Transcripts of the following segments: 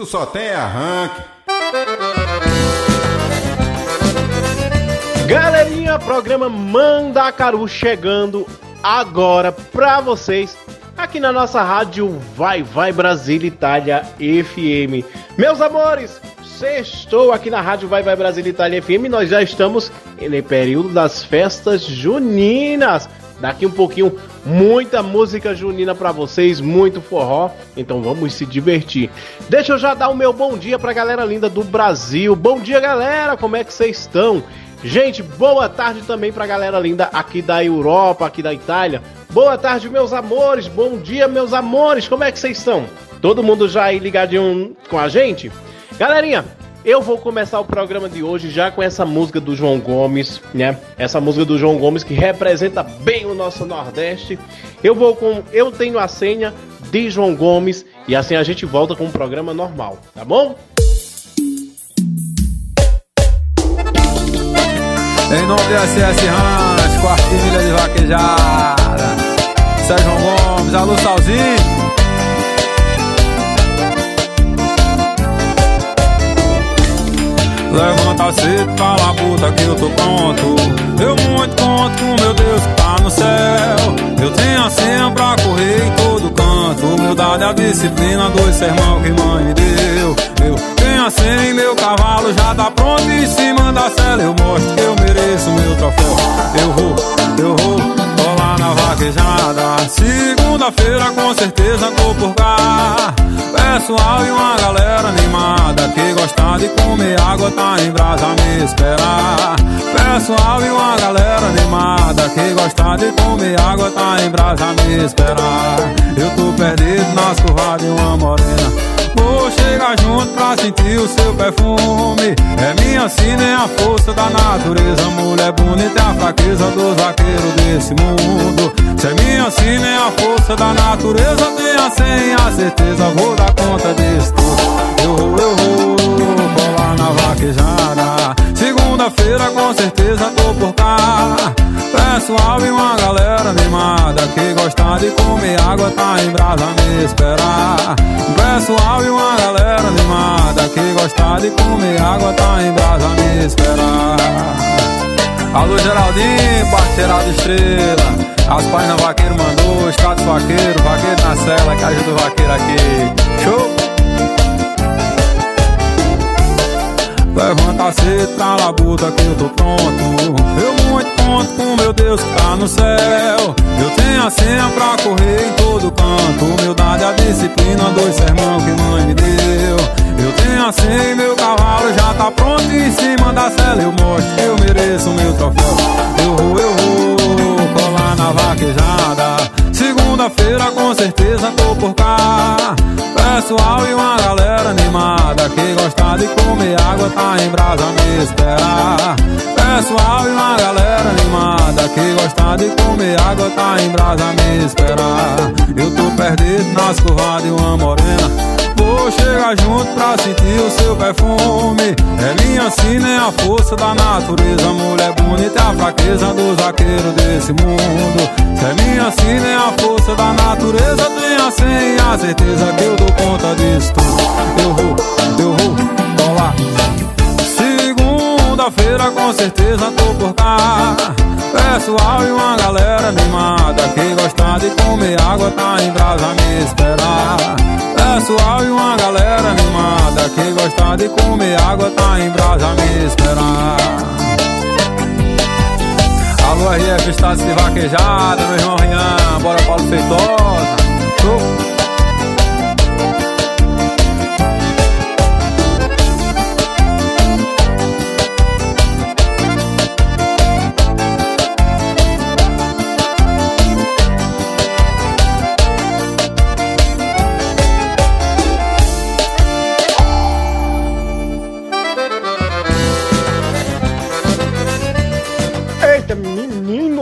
Tu só tem arranque. Galerinha, programa Mandacaru chegando agora pra vocês aqui na nossa rádio Vai Vai Brasil Itália FM. Meus amores, estou aqui na rádio Vai Vai Brasil Itália FM. Nós já estamos no período das festas juninas. Daqui um pouquinho, muita música junina para vocês, muito forró. Então vamos se divertir. Deixa eu já dar o meu bom dia pra galera linda do Brasil. Bom dia, galera. Como é que vocês estão? Gente, boa tarde também pra galera linda aqui da Europa, aqui da Itália. Boa tarde, meus amores. Bom dia, meus amores. Como é que vocês estão? Todo mundo já aí ligadinho com a gente? Galerinha, eu vou começar o programa de hoje já com essa música do João Gomes, né? Essa música do João Gomes que representa bem o nosso Nordeste. Eu vou com Eu Tenho a Senha de João Gomes e assim a gente volta com o programa normal, tá bom? Em nome do SS Ranch, quartilha de vaquejada. Sérgio Gomes, alô Salzinho. Levanta cedo, cala a puta que eu tô pronto. Eu muito conto com meu Deus que tá no céu. Eu tenho a senha pra correr em todo canto. Humildade, a disciplina, dois sermão que mãe me deu. Eu tenho a senha e meu cavalo já tá pronto. Em cima da cela eu mostro que eu mereço meu troféu. Eu vou, eu vou, vaquejada. Segunda-feira com certeza tô por cá. Pessoal e uma galera animada que gosta de comer água tá em brasa me esperar. Pessoal e uma galera animada que gosta de comer água tá em brasa me esperar. Eu tô perdido nas curvas de uma morena. Junto pra sentir o seu perfume. É minha sina, é a força da natureza. Mulher bonita é a fraqueza dos vaqueiros desse mundo. Se é minha sina, é a força da natureza. Tenha sem a certeza, vou dar conta disso tudo. Eu vou, eu vou, bolar na vaquejada. Segunda-feira com certeza tô por cá. Pessoal e uma galera animada que gosta de comer água tá em brasa me esperar. Pessoal e uma galera animada que gosta de comer água tá em brasa me esperar. Alô Geraldinho, parceirado estrela. As páginas vaqueiro mandou, status vaqueiro, vaqueiro na cela, que ajuda o vaqueiro aqui. Show! Levanta a puta que eu tô pronto. Eu muito conto com meu Deus que tá no céu. Eu tenho a senha pra correr em todo canto. Humildade, a disciplina, dois sermão que mãe me deu. Eu tenho a senha e meu cavalo já tá pronto Em cima da cela. Eu mostro que eu mereço meu troféu. Eu vou, eu vou, colar na vaquejada Segunda-feira com certeza tô por cá. Pessoal e uma galera animada Que gosta de comer água tá em brasa me esperar Pessoal e uma galera animada Que gosta de comer água tá em brasa me esperar Eu tô perdido nas curvas de uma morena. Vou chegar junto pra sentir o seu perfume. É minha sina, é a força da natureza. Mulher bonita é a fraqueza dos vaqueiros desse mundo. Se é minha sina, é a força da natureza. Tenha sem a certeza que eu dou conta disso tudo. Eu vou, eu vou, colar Segunda-feira com certeza tô por cá. Pessoal e uma galera animada Que gosta de comer água tá em brasa me esperar. Pessoal e uma galera animada Que gosta de comer água tá em brasa me esperar. Alô RF Estácio de Vaquejada, meu irmão Rian Bora Paulo Feitosa. Show!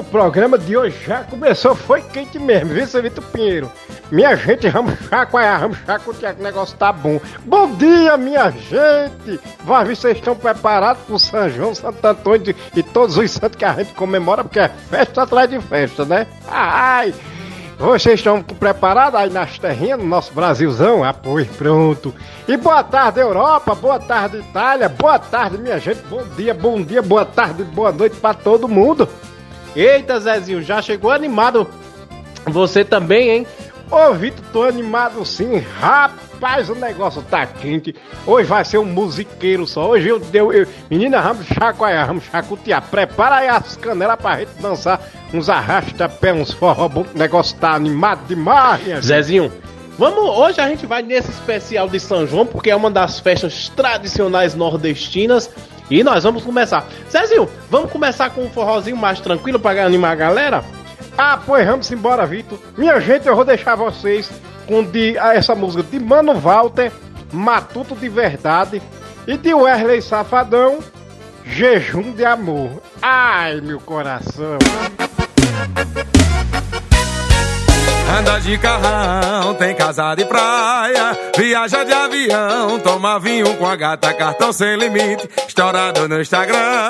Programa de hoje já começou, foi quente mesmo, viu, seu Vitor Pinheiro? Minha gente, vamos chacoalhar, vamos chacoalhar que o negócio tá bom. Bom dia, minha gente! Vai ver, vocês estão preparados pro São João, Santo Antônio e todos os santos que a gente comemora, porque é festa atrás de festa, né? Ai! Vocês estão preparados aí nas terrinhas, no nosso Brasilzão? Ah, pois, pronto. E boa tarde, Europa, boa tarde, Itália, boa tarde, minha gente, bom dia, bom dia, boa tarde, boa noite para todo mundo. Eita, Zezinho, já chegou animado. Você também, hein? Ô, Vitor, tô animado sim. Rapaz, o negócio tá quente. Hoje vai ser um musiqueiro só. Hoje eu deu. Eu, menina, vamos chacoalhar, vamos chacotear. Prepara aí as canelas pra gente dançar uns arrasta-pé, uns forró bom. O negócio tá animado demais, Zezinho. Vamos, hoje a gente vai nesse especial de São João, porque é uma das festas tradicionais nordestinas. E nós vamos começar. Zezinho, vamos começar com um forrozinho mais tranquilo para animar a galera? Ah, pois vamos embora, Vitor. Minha gente, eu vou deixar vocês com de, ah, essa música de Mano Walter, Matuto de Verdade, e de Wesley Safadão, Jejum de Amor. Ai, meu coração. Anda de carrão, tem casa de praia, viaja de avião, toma vinho com a gata, cartão sem limite, estourado no Instagram.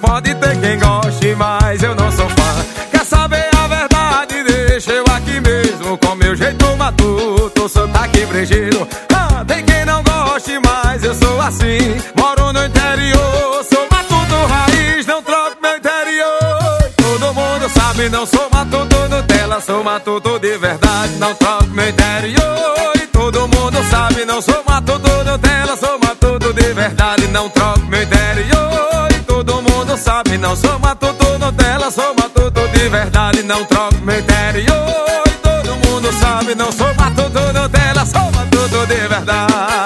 Pode ter quem goste, mas eu não sou fã saber a verdade, deixa eu aqui mesmo com meu jeito matuto, sotaque brejeiro. Ah, tem quem não goste, mas eu sou assim. Moro no interior, sabe, não sou matuto Nutella, sou matuto de verdade, não troco meu interior. E todo mundo sabe, não sou matuto Nutella, sou matuto de verdade, não troco meu interior. E todo mundo sabe, não sou matuto Nutella, sou matuto de verdade, não troco meu interior. E todo mundo sabe, não sou matuto Nutella, sou matuto de verdade.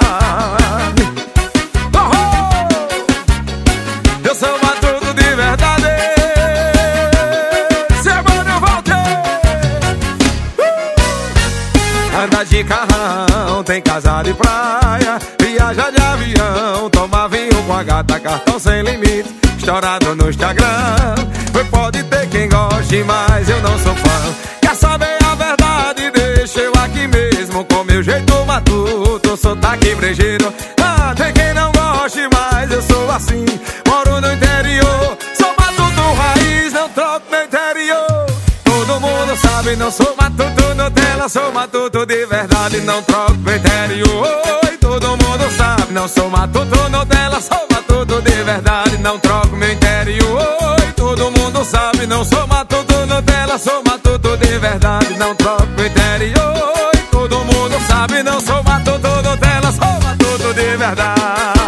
Carrão, tem casa de praia, viaja de avião, toma vinho com a gata, cartão sem limite, estourado no Instagram. Pode ter quem goste, mas eu não sou fã. Quer saber a verdade? Deixa eu aqui mesmo com meu jeito matuto, sotaque brejeiro. Ah, tem quem não goste, mas eu sou assim. Moro no interior, sou matuto raiz, não troco meu interior. Todo mundo sabe, não sou sou matuto de verdade, não troco interior. E todo mundo sabe, não sou matuto Nutella, sou matuto de verdade, não troco meu interior todo mundo sabe, não sou matuto Nutella, sou matuto de verdade, não troco o interior. E todo mundo sabe, não sou matuto Nutella, sou matuto de verdade.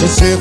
Você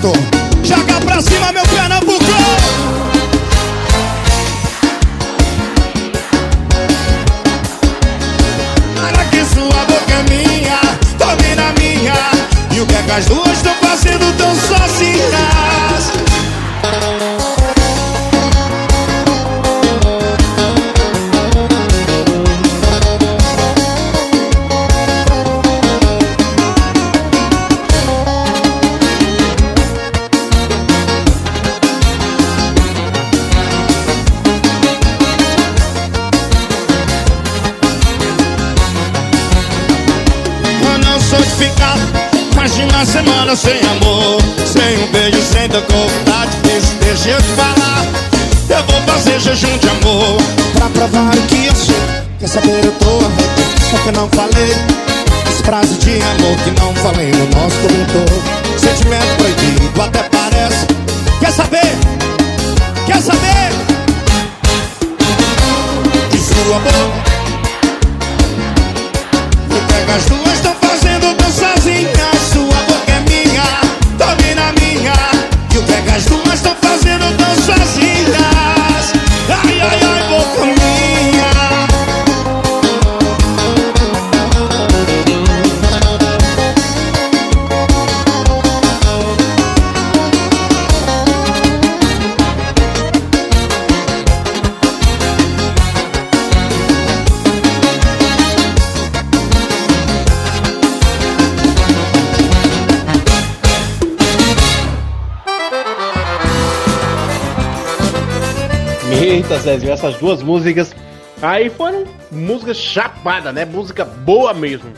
Eita, Zezinho, essas duas músicas aí foram músicas chapadas, né? Música boa mesmo.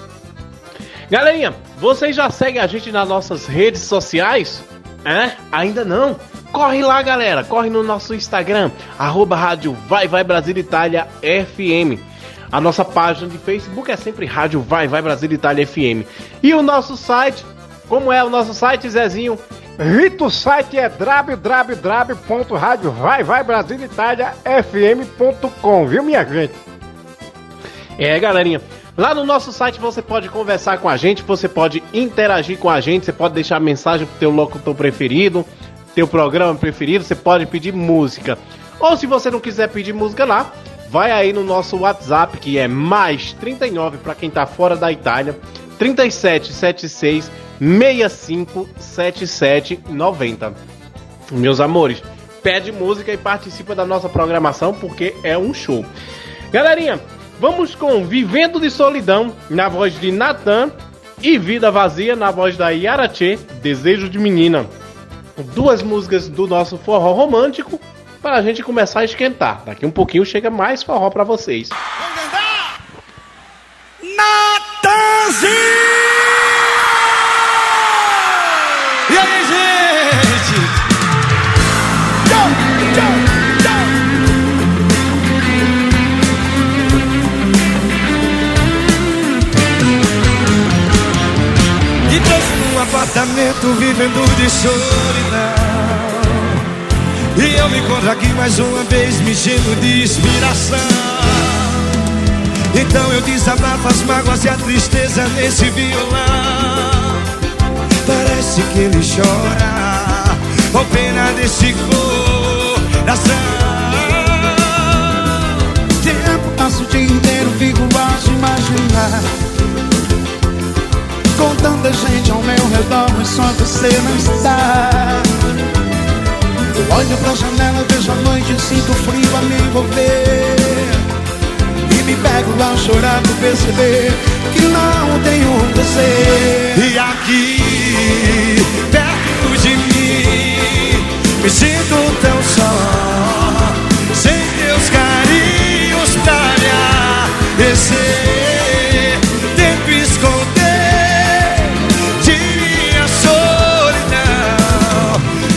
Galerinha, vocês já seguem a gente nas nossas redes sociais? É? Ainda não? Corre lá, galera. Corre no nosso Instagram, arroba rádio Vai Vai Brasil Itália FM. A nossa página de Facebook é sempre Rádio Vai Vai Brasil Itália FM. E o nosso site, como é o nosso site, Zezinho? Rito site é www.radiovaivaibrasilitaliafm.com, viu minha gente? É, galerinha. Lá no nosso site você pode conversar com a gente, você pode interagir com a gente, você pode deixar mensagem pro teu locutor preferido, teu programa preferido, você pode pedir música. Ou se você não quiser pedir música lá, vai aí no nosso WhatsApp que é mais 39 para quem tá fora da Itália, 3776 657790. Meus amores, pede música e participa da nossa programação porque é um show. Galerinha, vamos com Vivendo de Solidão na voz de Natan e Vida Vazia na voz da Yara Tchê, Desejo de Menina. Duas músicas do nosso forró romântico para a gente começar a esquentar. Daqui um pouquinho chega mais forró para vocês. Natanzinho! E aí, gente? Tchau, tchau, tchau. E trouxe num apartamento vivendo de solidão. E eu me encontro aqui mais uma vez me enchendo de inspiração. Então eu desabafo as mágoas e a tristeza nesse violão. Parece que ele chora com pena desse coração. Tempo passo o dia inteiro, fico a imaginar. Com tanta gente ao meu redor, mas só você não está. Olho pra janela, vejo a noite, sinto frio a me envolver. Me pego a chorar por perceber que não tenho você. E aqui, perto de mim, me sinto tão só. Sem teus carinhos pra me aquecer. Tento esconder de minha solidão.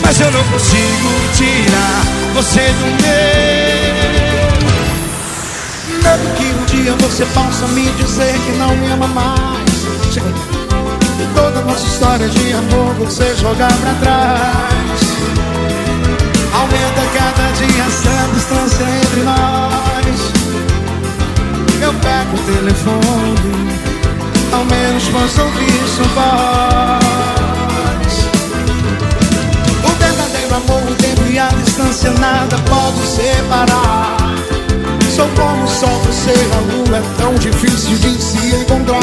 Mas eu não consigo tirar você do meu. Dia você possa me dizer que não me ama mais. E toda nossa história de amor você jogar pra trás. Aumenta cada dia essa distância entre nós. Eu pego o telefone, ao menos posso ouvir sua voz. O verdadeiro amor, o tempo e a distância nada pode separar. Sou como sol, você a lua, é tão difícil de se encontrar.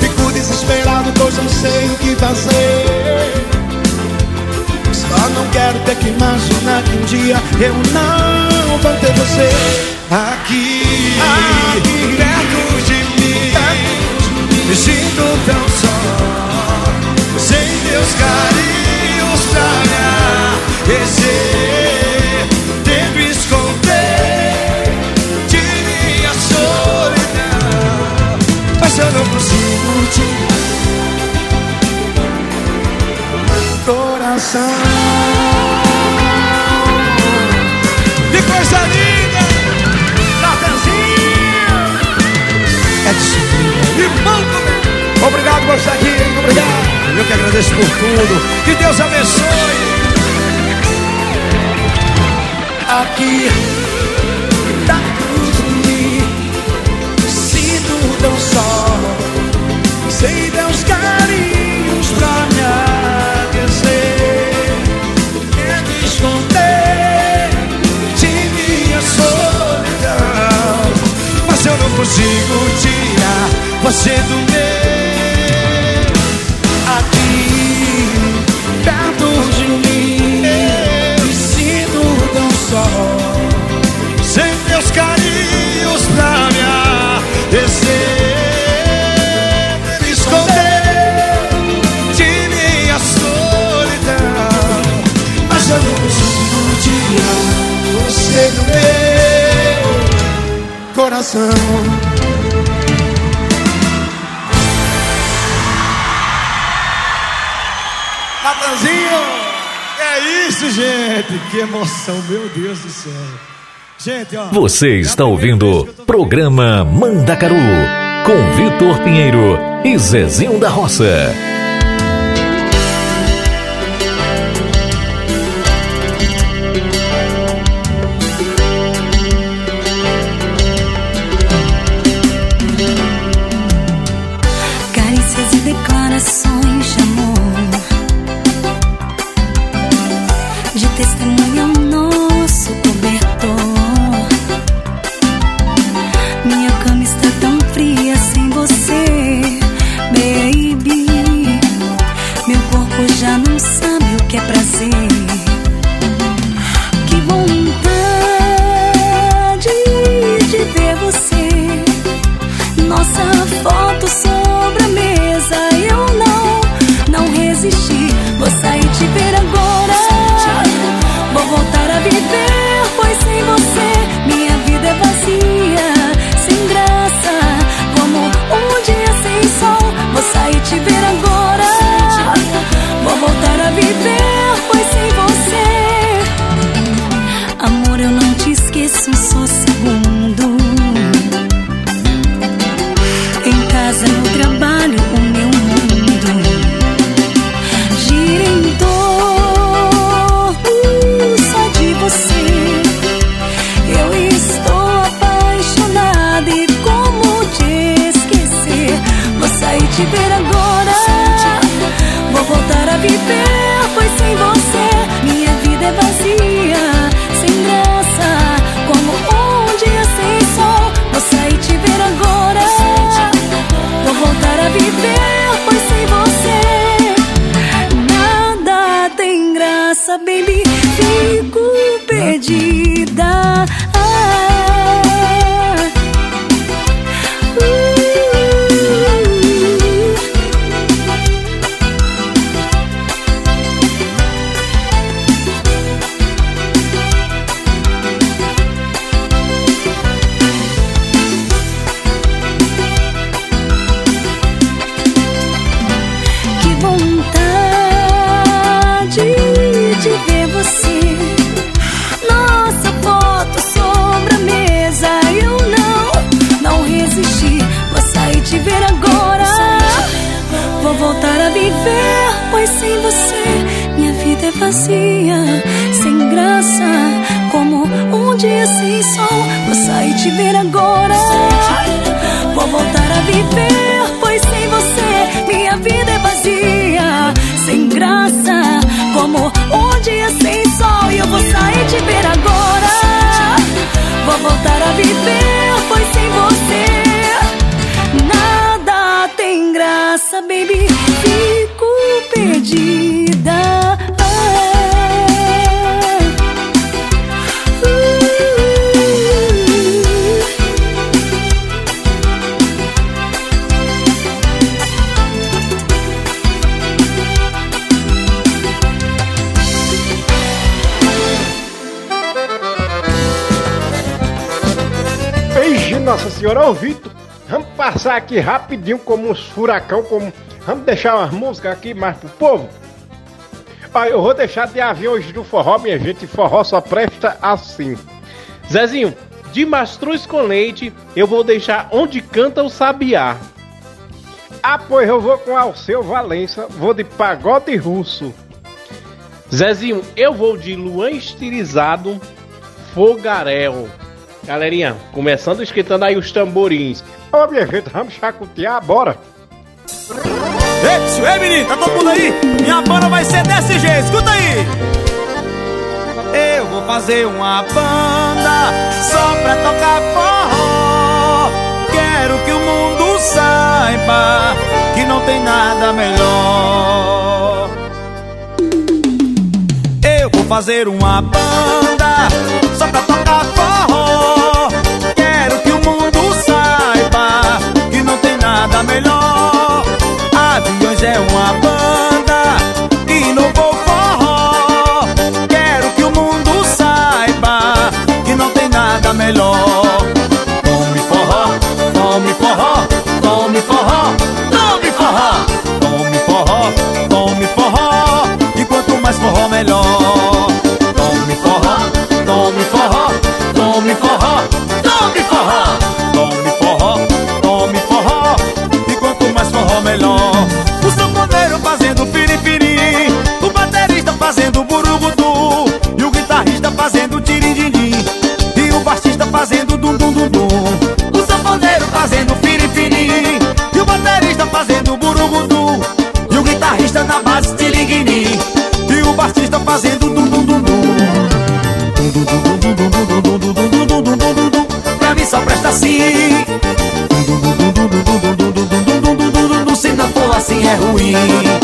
Fico desesperado, pois não sei o que fazer. Só não quero ter que imaginar que um dia eu não vou ter você. Aqui, Aqui, perto de mim, me sinto tão só, sem teus carinhos pra me coração. Que coisa linda! Tá Cafézinho! É disciplina. Irmão também. Obrigado por estar aqui. Obrigado. Eu que agradeço por tudo. Que Deus abençoe. Aqui tá tudo me sinto tão só. Sem Deus carinho. Consigo tirar você do meu. Coração. Natanzinho! É isso, gente! Que emoção, meu Deus do céu! Gente, ó. Você está ouvindo Programa Mandacaru com Vitor Pinheiro e Zezinho da Roça. Pois sem você minha vida é vazia, sem graça. Como um dia sem sol. Vou sair te ver agora. Vou voltar a viver, pois sem você minha vida é vazia, sem graça. Como um dia sem sol. E eu vou sair te ver agora. Vou voltar a viver, pois sem você nada tem graça, baby. senhor, ouvido. Vamos passar aqui rapidinho como uns furacão, como. Vamos deixar umas músicas aqui mais pro povo? Olha, eu vou deixar de aviões do forró, minha gente, forró só presta assim. Zezinho, de Mastruz com Leite, eu vou deixar Onde Canta o Sabiá. Ah, pois eu vou com Alceu Valença, vou de Pagode Russo. Zezinho, eu vou de Luan Estilizado, Fogarel. Galerinha, começando esquentando aí os tamborins. Ô, minha gente, vamos chacotear, bora! Ei, ei, menino, tá todo mundo aí? Minha banda vai ser desse jeito, escuta aí! Eu vou fazer uma banda só pra tocar forró. Quero que o mundo saiba que não tem nada melhor. Eu vou fazer uma banda nada melhor. Aviões é uma banda que inovou vou forró. Quero que o mundo saiba que não tem nada melhor. Tome forró, tome forró, tome forró, tome forró. Tome forró, tome forró. E quanto mais forró, melhor. Tome forró, tome forró, tome forró. curugudu E o guitarrista fazendo tiririndim E o baixista fazendo dum dum dum dum O sanfoneiro fazendo firifirim E o baterista fazendo burugudu E o guitarrista na base tiringuinim E o baixista fazendo dum dum dum dum Pra mim só presta assim Se não for assim é ruim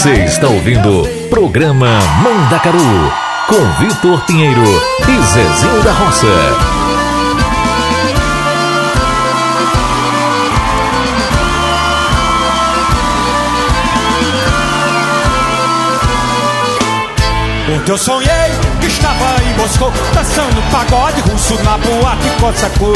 Você está ouvindo programa Mandacaru com Vitor Pinheiro e Zezinho da Roça. Eu sonhei que estava em Moscou Dançando pagode russo na boate Cossacô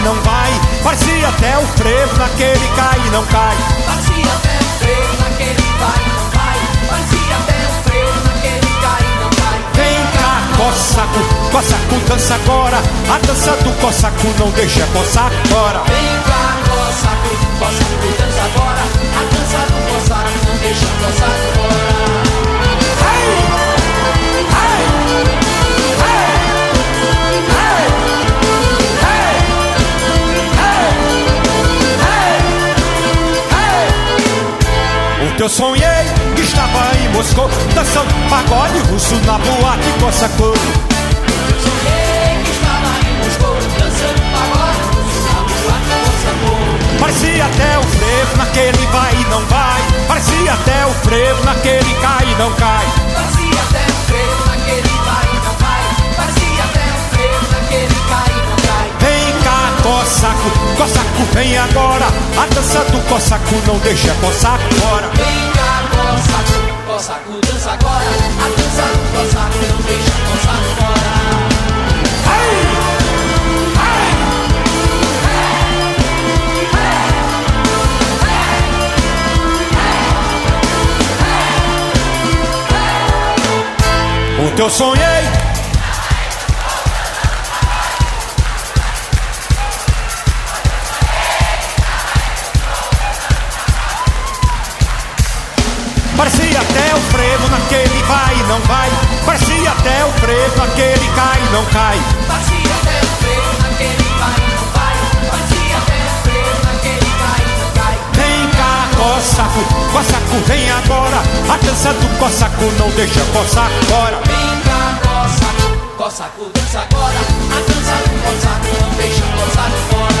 e não vai. Parecia até o frevo naquele cai e não cai. Parecia até um freio naquele vai e não vai Parecia até um freio naquele cai e não cai. Vem cá, Cossaco, Cossaco dança agora. A dança do Cossaco não deixa Cossaco fora. Vem cá, Cossaco, Cossaco dança agora. A dança do Cossaco não deixa o Cossaco eu sonhei que estava em Moscou Dançando pagode russo na boate Cossacô Eu sonhei que estava em Moscou Dançando pagode russo na boate Cossacô Parecia até o frevo naquele vai e não vai. Parecia até o frevo naquele cai e não cai Cossaco, Cossaco vem agora. A dança do Cossaco não deixa Cossaco fora. Vem cá, Cossaco, Cossaco dança agora A dança do Cossaco não deixa o Cossaco fora Ontem eu sonhei não vai Parecia até o frevo naquele cai e não cai. Parecia até um freio naquele vai e não vai Parecia até um freio naquele cai não cai. Vem cá, Cossaco, Cossaco vem agora. A dança do Cossaco não deixa Cossaco fora. Vem cá, Cossaco, Cossaco dança agora. A dança do Cossaco não deixa o Cossaco fora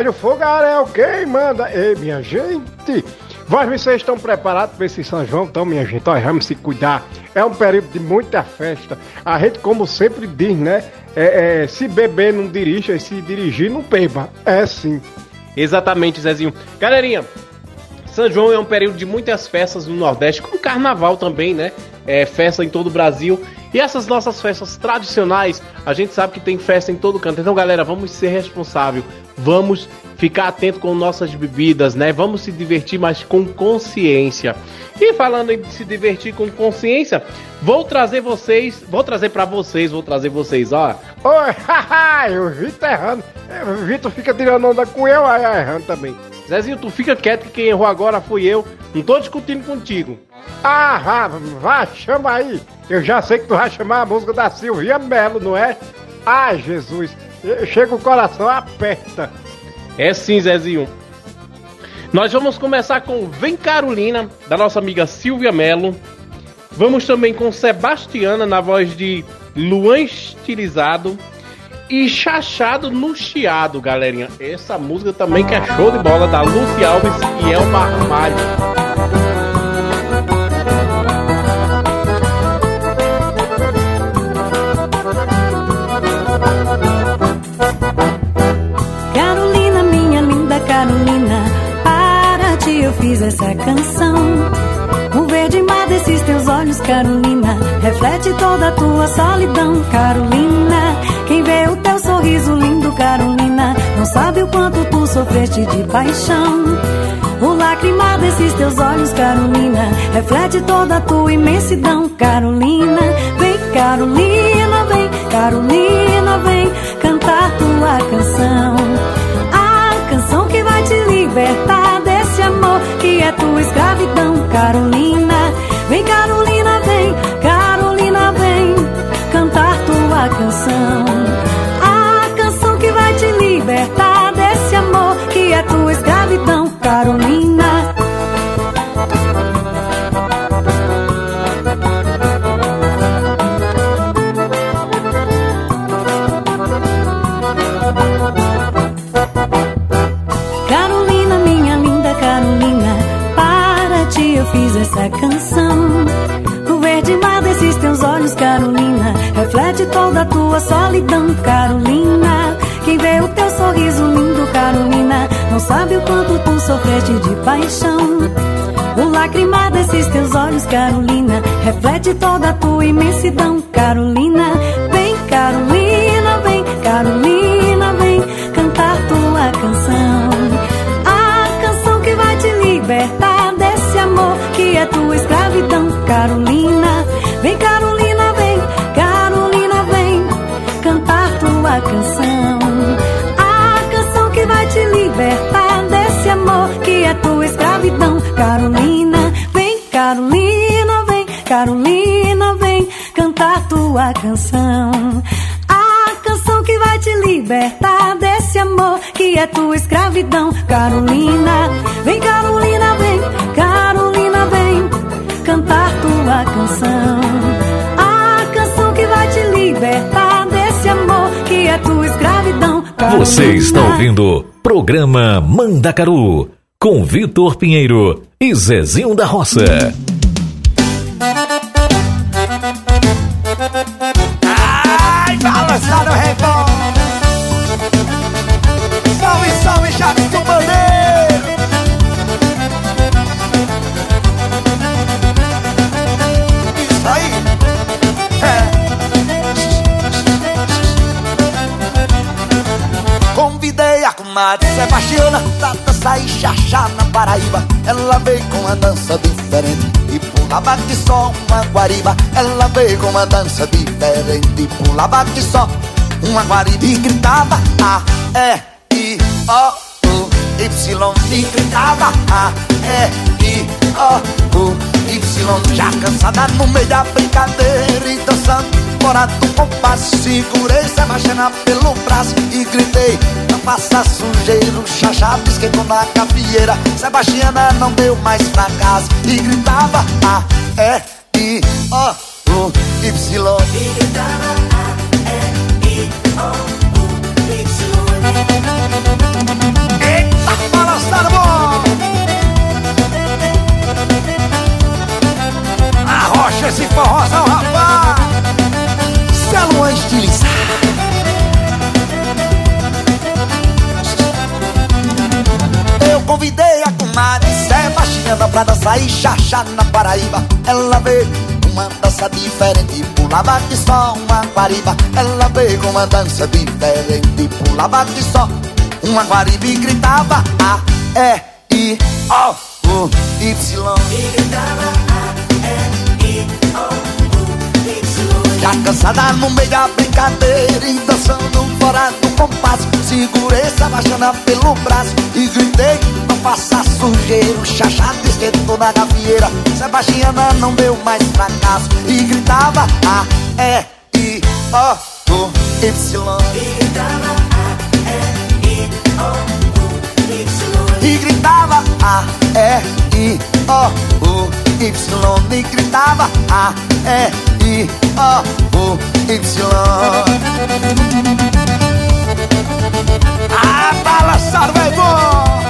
Olha o fogaréu, quem manda? Ei, minha gente, vocês estão preparados para esse São João? Então, minha gente, olha, vamos se cuidar. É um período de muita festa. A gente, como sempre diz, né? É, é, se beber não dirija, e se dirigir não beba. É sim. Exatamente, Zezinho. Galerinha, São João é um período de muitas festas no Nordeste, como Carnaval também, né? É festa em todo o Brasil. E essas nossas festas tradicionais, a gente sabe que tem festa em todo canto. Então, galera, vamos ser responsável. Vamos ficar atento com nossas bebidas, né? Vamos se divertir, mas com consciência. E falando em se divertir com consciência, vou trazer vocês, vou trazer para vocês, vou trazer vocês, ó. Oi, haha, o Vitor errando. O Vitor fica tirando onda com eu, aí errando também. Zezinho, tu fica quieto que quem errou agora fui eu. Não tô discutindo contigo. Ah, vá, vá, chama aí. Eu já sei que tu vai chamar a música da Silvia Melo, não é? Ai, Jesus, chega o coração, aperta. É sim, Zezinho. Nós vamos começar com Vem Carolina, da nossa amiga Silvia Melo. Vamos também com Sebastiana, na voz de Luan Estilizado. E Chachado no Chiado, galerinha. Essa música também que é show de bola, da Lucy Alves e Elma Armário. Fiz essa canção. O verde mar desses teus olhos, Carolina, reflete toda a tua solidão, Carolina. Quem vê o teu sorriso lindo, Carolina, não sabe o quanto tu sofreste de paixão. O lacrimar desses teus olhos, Carolina, reflete toda a tua imensidão, Carolina. Vem, Carolina, vem, Carolina, escravidão, Carolina. Tua solidão, Carolina. Quem vê o teu sorriso lindo, Carolina, não sabe o quanto tu sofreste de paixão. O lacrimar desses teus olhos, Carolina, reflete toda a tua imensidão, Carolina. Tua canção. A canção que vai te libertar desse amor que é tua escravidão, Carolina. Vem, Carolina, vem, Carolina, vem cantar tua canção. A canção que vai te libertar desse amor que é tua escravidão, Carolina. Você está ouvindo Programa Mandacaru com Vitor Pinheiro e Zezinho da Roça. Sebastiana pra dançar e chachar na Paraíba. Ela veio com uma dança diferente e pulava que só uma guariba. Ela veio com uma dança diferente e pulava que só uma guariba e gritava A, E, I, O, U, Y e gritava A, E, I, O, U, Y Já cansada no meio da brincadeira e dançando fora do compasso Segurei Sebastiana pelo braço e gritei passa sujeiro Xaxá esquentou na capieira. Sebastiana não deu mais pra casa E gritava A, E, I, O, U, Y E gritava A, E, I, O, U, Y Eita, para estar bom! Arrocha esse forrozão, rapaz! Celuã é estilizado eu convidei a comadre Sebastiana pra dançar e xaxá na Paraíba. Ela veio uma dança diferente Pulava de só uma guariba. Ela veio com uma dança diferente Pulava de só uma guariba E gritava A, E, I, O, U, Y. E gritava cansada no meio da brincadeira E dançando fora do compasso. Segurei essa baixana pelo braço. E gritei, não faça sujeira O chachado esquentou na gavieira. Sebastiana não deu mais fracasso E gritava A, E, I, O, U, Y. E gritava A, E, I, O, U, Y. E gritava A, E, I, O, U, Y. E gritava A, E, I, O, U, Y. Ah, balançar, vai bom!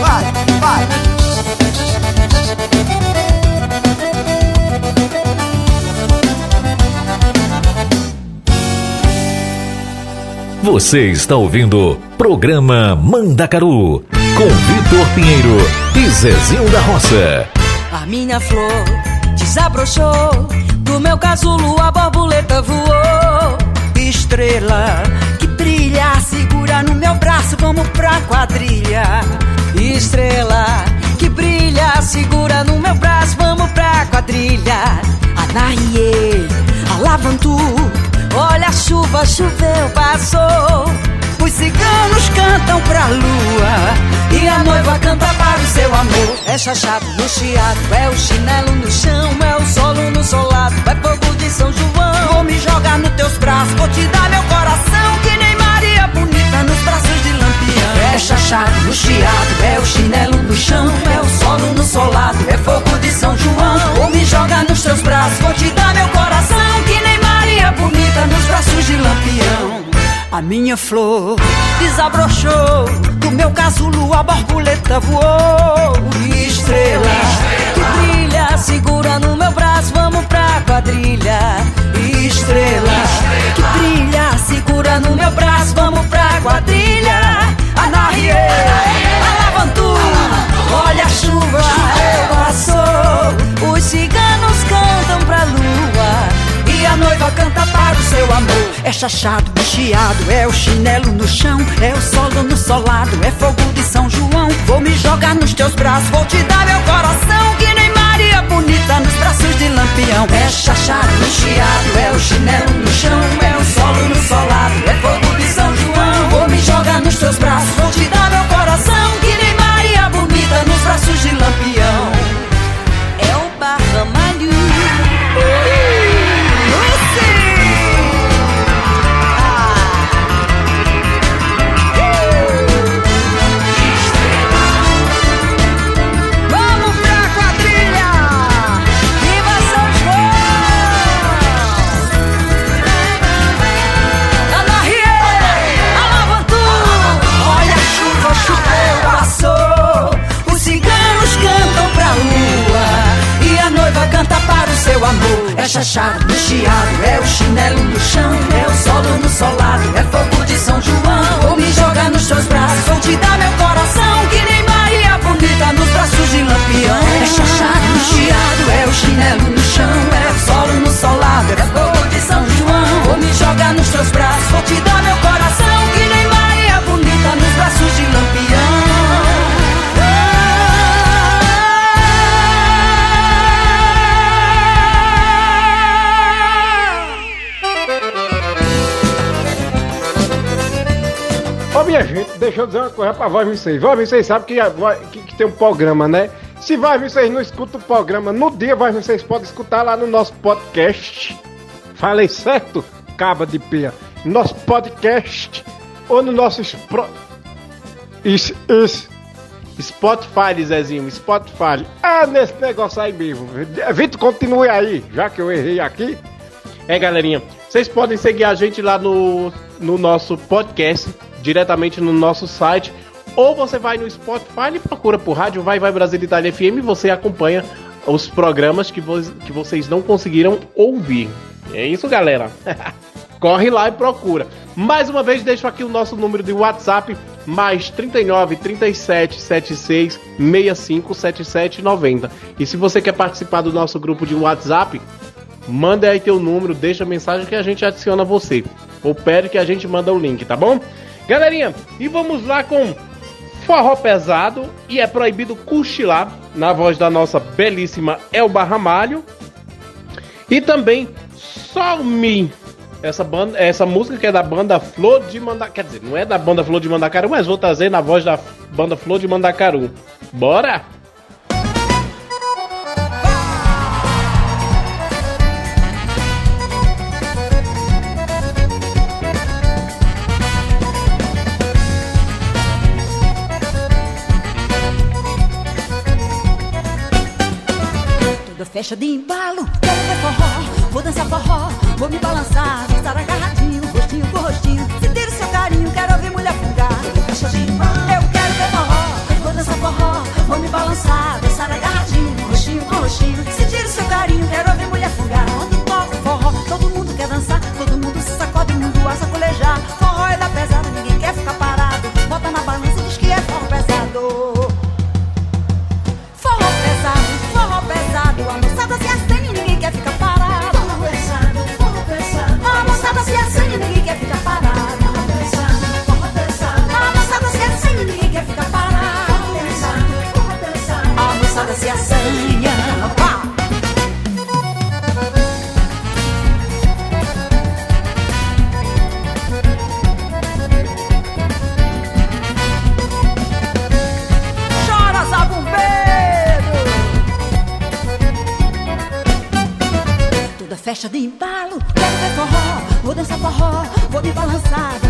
Vai, vai! Você está ouvindo Programa Mandacaru com Vitor Pinheiro e Zezinho da Roça. Minha flor desabrochou. Do meu casulo a borboleta voou. Estrela que brilha Segura no meu braço, vamos pra quadrilha. Estrela que brilha Segura no meu braço, vamos pra quadrilha. Anaie, Alavantu. Olha a chuva, choveu, passou os ciganos cantam pra lua E a noiva canta para o seu amor. É chachado no chiado, é o chinelo no chão É o solo no solado, é fogo de São João. Vou me jogar nos teus braços, vou te dar meu coração Que nem Maria Bonita nos braços de Lampião. É chachado no chiado, é o chinelo no chão É o solo no solado, é fogo de São João. Vou me jogar nos teus braços, vou te dar meu coração Que nem Maria Bonita nos braços de Lampião a minha flor desabrochou Do meu casulo a borboleta voou. E estrela que brilha Segura no meu braço, vamos pra quadrilha. E estrela que brilha Segura no meu braço, vamos pra quadrilha. Anarie, Alavantu Olha a chuva, passou. Os ciganos cantam pra lua a noiva canta para o seu amor. É chachado, chiado, é o chinelo no chão É o solo no solado, é fogo de São João. Vou me jogar nos teus braços, vou te dar meu coração Que nem Maria Bonita nos braços de Lampião. É chachado, chiado, é o chinelo no chão É o solo no solado, é fogo de São João. Vou me jogar nos teus braços, vou te dar meu É chachado no chiado, é o chinelo no chão É o solo no solado, é fogo de São João Vou me jogar nos teus braços, vou te dar meu coração Que nem Maria Bonita nos braços de Lampião. É chachado no chiado, é o chinelo no chão É o solo no solado, é fogo de São João Vou me jogar nos teus braços, vou te dar meu coração minha gente, deixa eu dizer uma coisa pra voz vocês. Voz vocês sabem que, que, que tem um programa, né? Se voz vocês não escutam o programa no dia, voz vocês podem escutar lá no nosso podcast. Falei certo, caba de pia. Nosso podcast ou no nosso espro... Spotify, Zezinho, Spotify. Ah, nesse negócio aí mesmo. Vitor, continue aí, já que eu errei aqui. É, galerinha, vocês podem seguir a gente lá no, no nosso podcast, diretamente no nosso site. Ou você vai no Spotify e procura por Rádio Vai Vai Brasil Itália FM e você acompanha os programas que, vo que vocês não conseguiram ouvir. É isso, galera. Corre lá e procura. Mais uma vez, deixo aqui o nosso número de WhatsApp, mais 39 37 76 65 77 90. E se você quer participar do nosso grupo de WhatsApp, manda aí teu número, deixa a mensagem que a gente adiciona você. Ou pede que a gente manda o link, tá bom? Galerinha, e vamos lá com forró pesado e é proibido cochilar na voz da nossa belíssima Elba Ramalho. E também Sol Me. Essa, banda, essa música que é da banda Flor de Mandacaru. Quer dizer, não é da banda Flor de Mandacaru, mas vou trazer na voz da banda Flor de Mandacaru. Bora! festa de embalo. Quero ver forró, vou dançar forró, vou me balançar, vou estar agarradinho, rostinho com rostinho. Sentir o seu carinho, quero ouvir mulher fungar. Festa de embalo. Eu quero ver forró, vou dançar forró, vou me balançar, vou estar agarradinho, rostinho com rostinho. De embalo, quero ver forró, vou dançar forró, vou me balançar.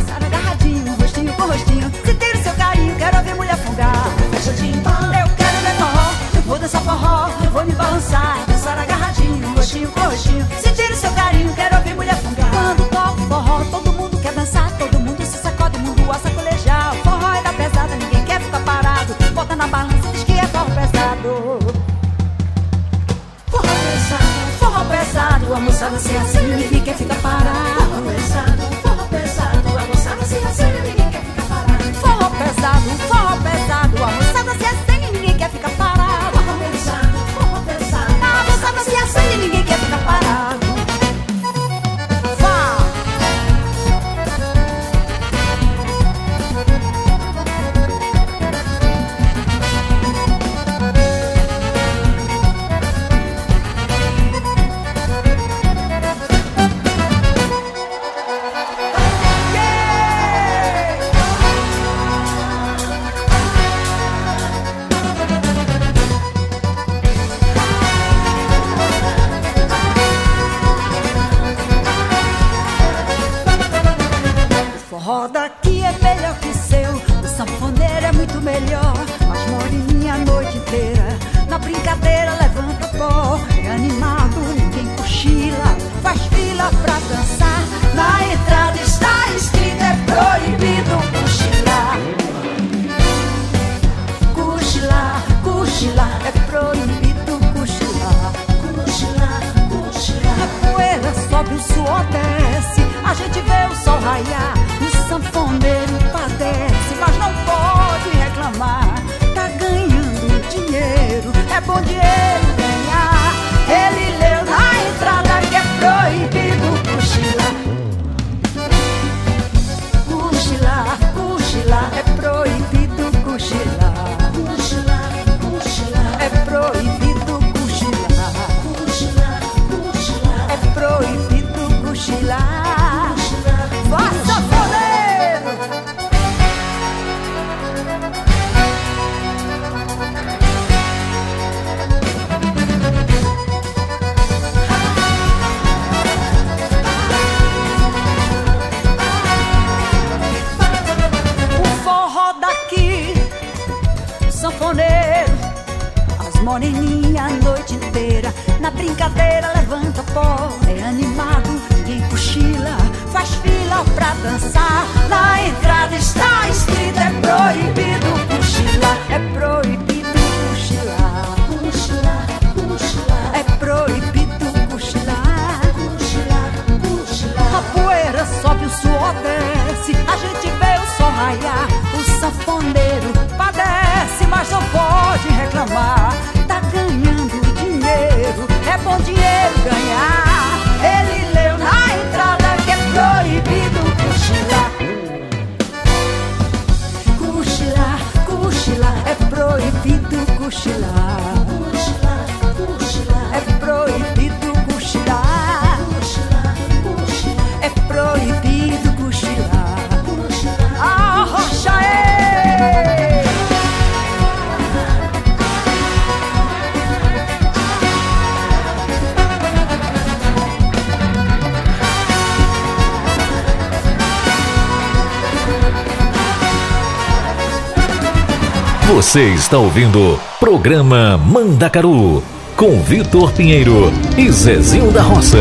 Está ouvindo Programa Mandacaru com Vitor Pinheiro e Zezinho da Roça.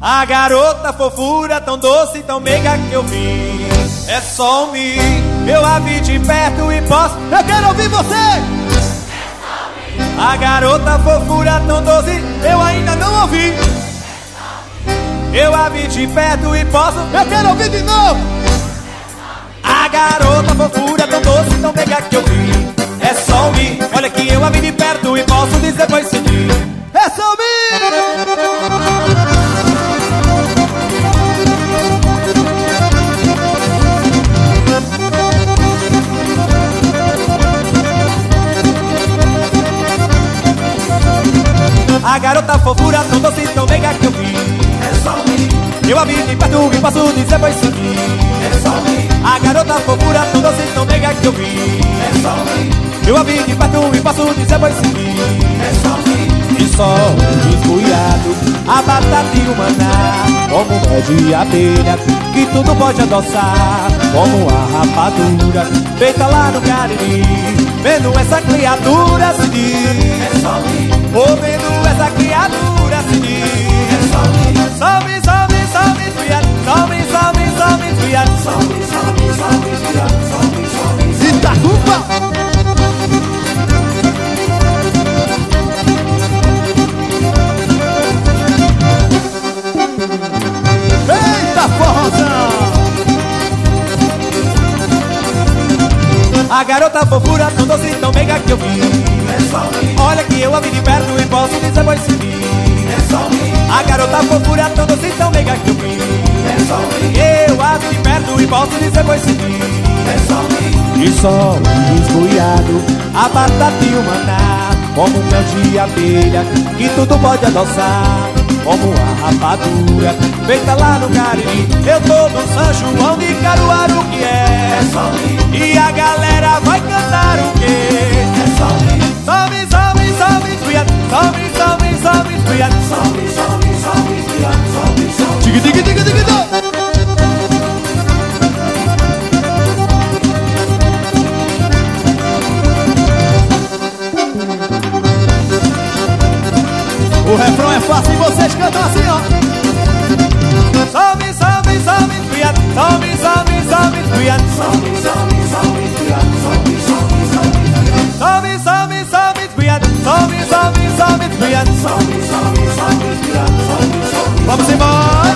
A garota fofura tão doce, tão meiga que eu vi É só um mim, eu a vi de perto e posso Eu quero ouvir você! A garota fofura tão doce, eu ainda não ouvi. Eu a vi de perto e posso Eu quero ouvir de novo! A garota fofura tão doce, tão meiga que eu vi. É só mim, olha que eu a vi de perto e posso dizer pois seguir A garota fofura tão doce, tão meiga que eu vi. É só mim. Eu a vi de perto e posso dizer pois seguir É só mim. A garota fofura tão doce, tão meiga que eu vi. É só mim. Eu a vi de perto e posso dizer pois seguir É só mim. E só um descuiado A batata e o maná Como mel de abelha Que tudo pode adoçar. Como a rapadura Feita lá no Cariri. Vendo essa criatura se diz. É só mim Ouvindo essa criatura se diz mim Salve, salve, salve, viado Salve, salve, salve, viado Salve, salve, salve, viado Salve, salve, salve. Eita forrozão! A garota fofura tão doce, tão meiga que eu vi Olha que eu a vi de perto e posso dizer pois É mim A garota fofura tão doce, tão meiga que eu vi É só mim Eu a vi de perto e posso dizer pois É E só um desgoiado A batata e o maná Como um mel de abelha Que tudo pode adoçar como a rapadura feita lá no Cariri. Eu tô no São João de Caruaru que é. É. E a galera vai cantar o quê? É só mim. Salve, salve, salve, cuiado. Salve, salve, salve, cuiado. Salve, salve, salve, cuiado. Salve, salve. Diga, diga, diga, diga. O refrão é fácil e vocês cantam assim, ó. Salve, salve, salve, criado. Salve, salve, salve, criado. Salve, salve, salve, criado. Salve, salve, salve, criado. Salve, salve. Salve, salve, salve, criado. Salve, salve, salve, criado. Salve, salve. Vamos embora.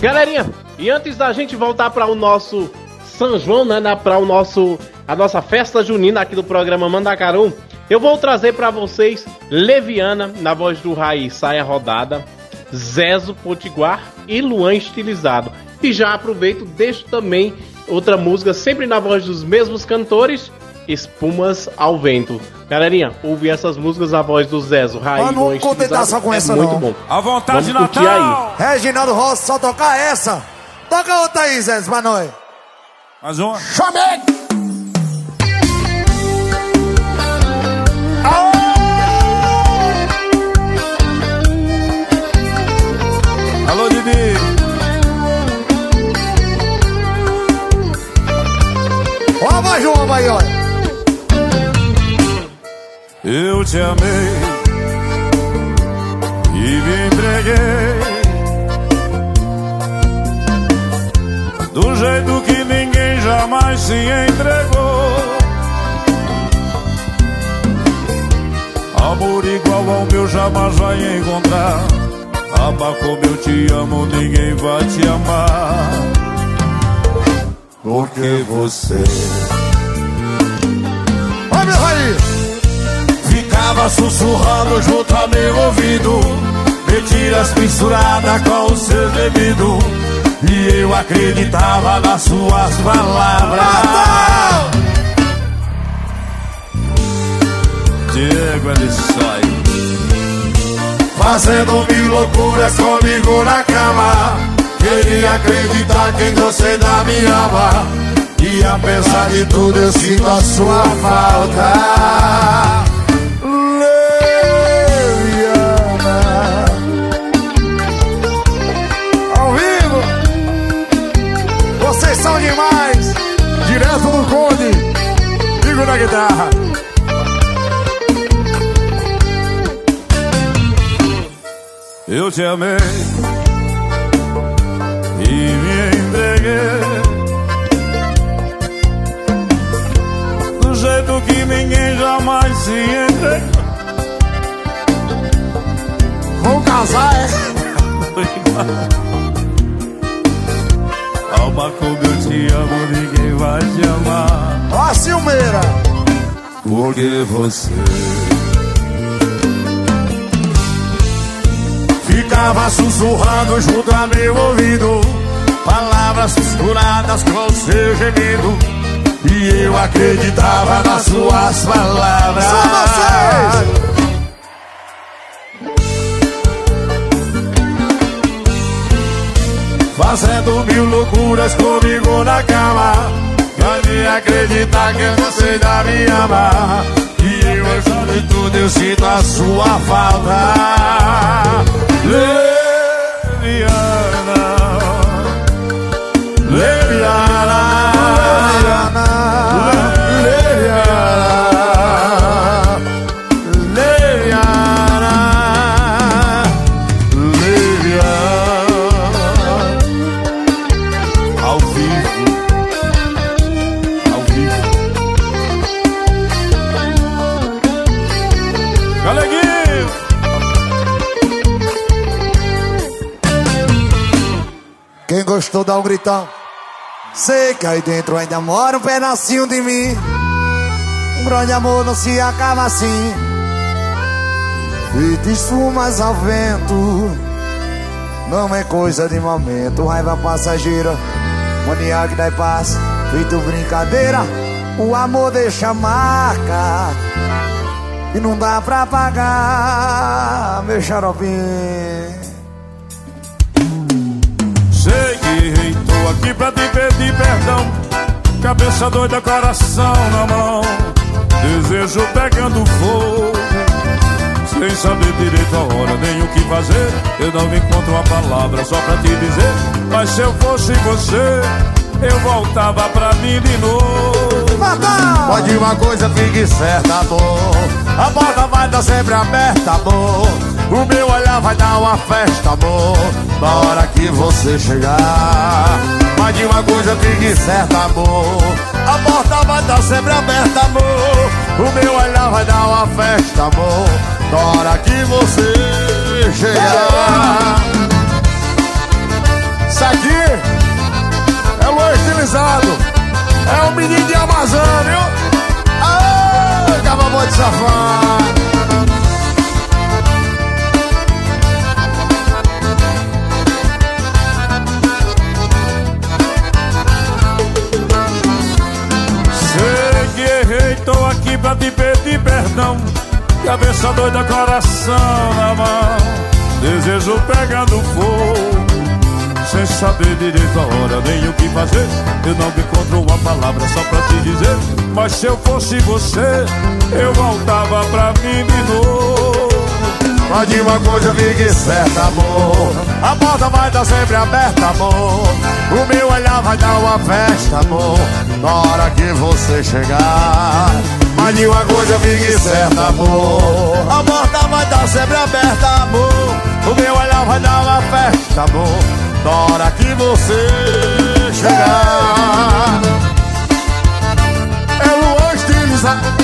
Galerinha, e antes da gente voltar para o nosso São João, né, para o nosso a nossa festa junina aqui do programa Mandacaru, eu vou trazer para vocês Leviana na voz do Raí Saia Rodada, Zezo Potiguar e Luan Estilizado. E já aproveito, deixo também outra música sempre na voz dos mesmos cantores, Espumas ao Vento. Galerinha, ouve essas músicas na voz do Zezo, Raí, Mas não contentar Estilizado, só com é essa, muito não. bom. À vontade, Vamos curtir Natal! Reginaldo Rossi, só tocar essa. Toca outra aí, Zé, pra nós. Mais uma. Chamei! Alô, Didi! Ó de uma aí, olha. Eu te amei e me entreguei do jeito que ninguém jamais se entregou. Amor igual ao meu jamais vai encontrar. Amar como eu te amo, ninguém vai te amar. Porque você Olha meu Raí. Ficava sussurrando junto a meu ouvido Mentiras misturadas com o seu gemido E eu acreditava nas suas palavras Diego ele sai. Fazendo mil loucuras comigo na cama. Queria acreditar que você ainda me ama E apesar de tudo eu sinto a sua falta. Vocês são demais. Direto do Conde. Digo na guitarra Eu te amei e me entreguei do jeito que ninguém jamais se entregou. Vamos casar, é? Alma como eu te amo, ninguém vai te amar. Ó Silmeira Porque você Ficava sussurrando junto a meu ouvido. Palavras misturadas com seu gemido. E eu acreditava nas suas palavras. São vocês! Fazendo mil loucuras comigo na cama. Pode acreditar que você ainda me ama E eu, apesar de tudo, eu sinto a sua falta Leviana. Leviana Gostou dá um gritão. Sei que aí dentro ainda mora um pedacinho de mim. Um grande amor não se acaba assim. Feito esfumas ao vento. Não é coisa de momento, raiva passageira. Mania que dá paz, feito brincadeira. O amor deixa marca. E não dá pra pagar, meu xaropinho. Sei tô aqui pra te pedir perdão. Cabeça doida, coração na mão. Desejo pegando fogo. Sem saber direito a hora, nem o que fazer. Eu não encontro uma palavra só pra te dizer. Mas se eu fosse você, eu voltava pra mim de novo. Pode uma coisa, fique certa, amor. A porta vai estar sempre aberta, amor. O meu olhar vai dar uma festa, amor. Na hora que você chegar. Mas de uma coisa, fique certa, amor. A porta vai estar sempre aberta, amor. O meu olhar vai dar uma festa, amor. Na hora que você chegar. Isso aqui é o estilizado. É o menino de Amazônia? Aê, acabou de safado. Doida, coração na mão. Desejo pegando fogo. Sem saber direito a hora, nem o que fazer. Eu não encontro uma palavra só pra te dizer. Mas se eu fosse você, eu voltava pra mim de novo. Mas de uma coisa fique certa, amor A porta vai estar sempre aberta, amor O meu olhar vai dar uma festa, amor Na hora que você chegar Mas uma coisa fique certa, amor. A porta vai estar sempre aberta, amor. O meu olhar vai dar uma festa, amor. Na hora que você chegar. É Luan estilizado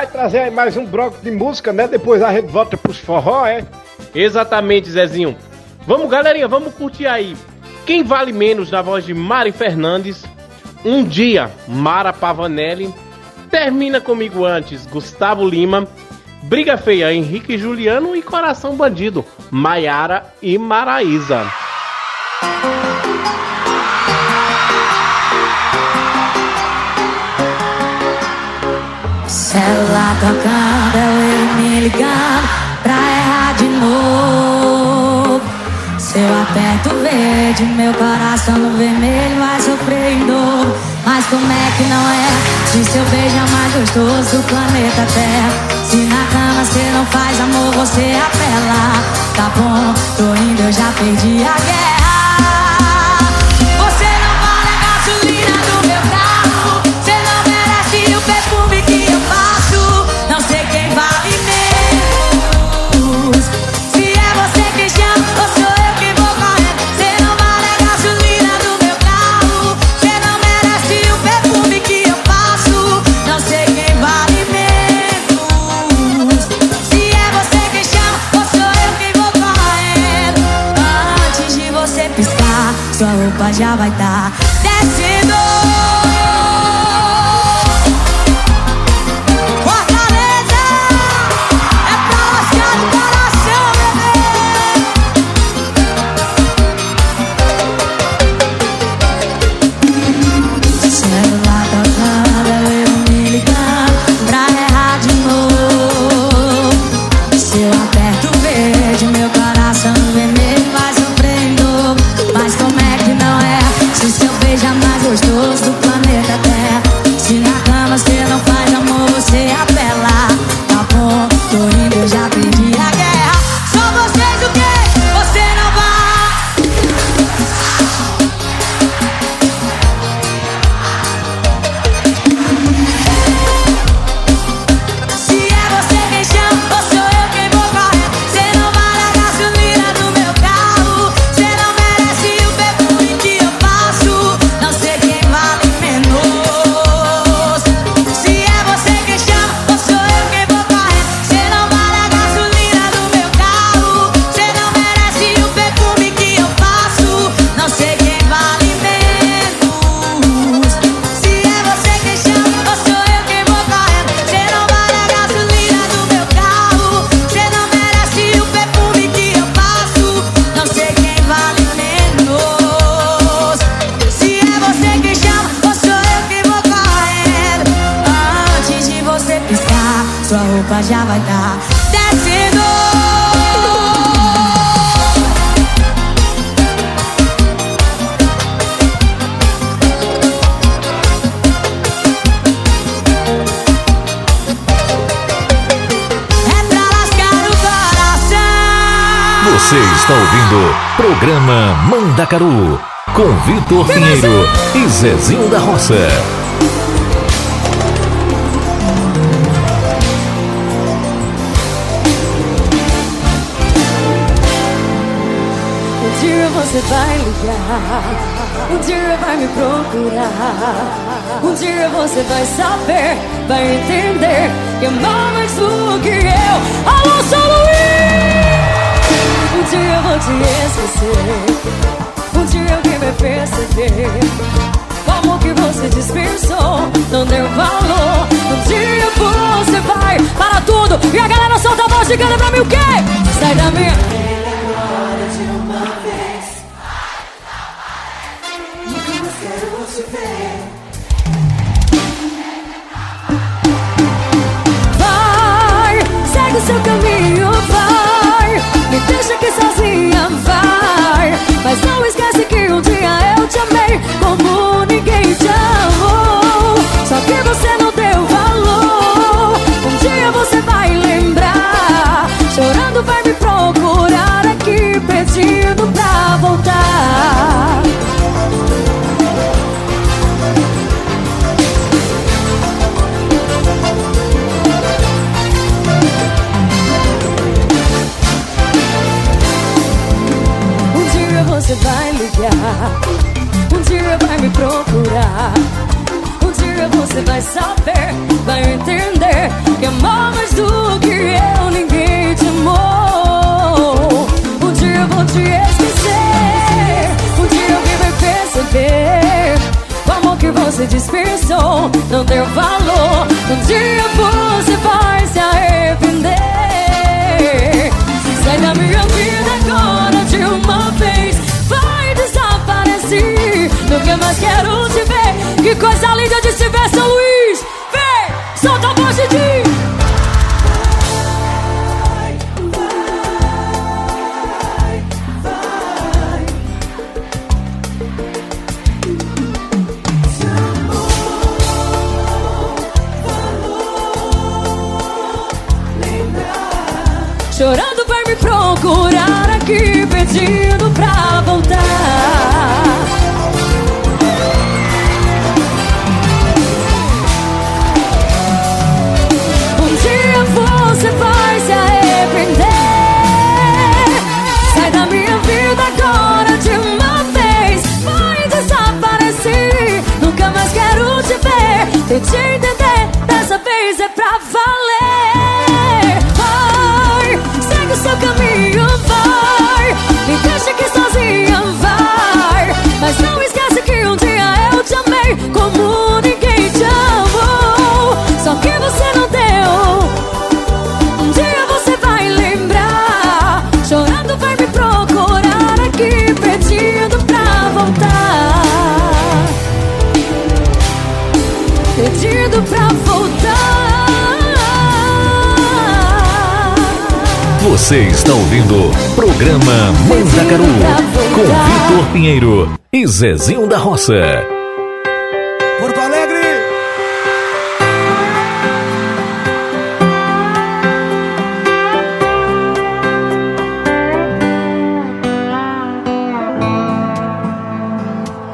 vai trazer aí mais um bloco de música, né? Depois a gente volta pros forró, é? Exatamente, Zezinho. Vamos, galerinha, vamos curtir aí. Quem Vale Menos, na voz de Mari Fernandes. Um Dia, Mara Pavanelli. Termina Comigo Antes, Gustavo Lima. Briga Feia, Henrique Juliano. E Coração Bandido, Maiara e Maraísa. Célula tocando, é eu me ligando pra errar de novo. Se eu aperto verde, meu coração no vermelho vai sofrer em dor. Mas como é que não é? Se seu beijo é mais gostoso do planeta Terra. Se na cama você não faz amor, você apela. Tá bom, tô indo, eu já perdi a guerra. Já vai estar descendo. Programa Mandacaru com Vitor Pinheiro e Zezinho da Roça. Um dia você vai ligar, um dia vai me procurar. Um dia você vai saber, vai entender que amar mais do que eu. Alô, São Luís! Dia eu vou te esquecer, um dia alguém vai perceber. O amor que você dispensou não deu valor. Um dia você vai para tudo e a galera solta a voz e canta pra mim o quê? Sai da minha. Vai, segue o seu caminho, como ninguém te amou. Só que você não deu valor. Um dia você vai lembrar. Chorando vai me procurar aqui pedindo pra voltar. Você vai ligar, dia vai me procurar. Um dia você vai saber, vai entender que amar mais do que eu ninguém te amou. Um dia eu vou te esquecer, um dia alguém vai perceber. O amor que você dispensou não tem valor. Um dia você vai se arrepender. Sai da minha vida agora de uma vez eu coisa linda de se ver, São Luís! Vem, solta a voz de Di! Chorando vai me procurar aqui Pedindo pra voltar ver Tente Você está ouvindo Programa Mandacaru com Vitor Pinheiro e Zezinho da Roça. Porto Alegre!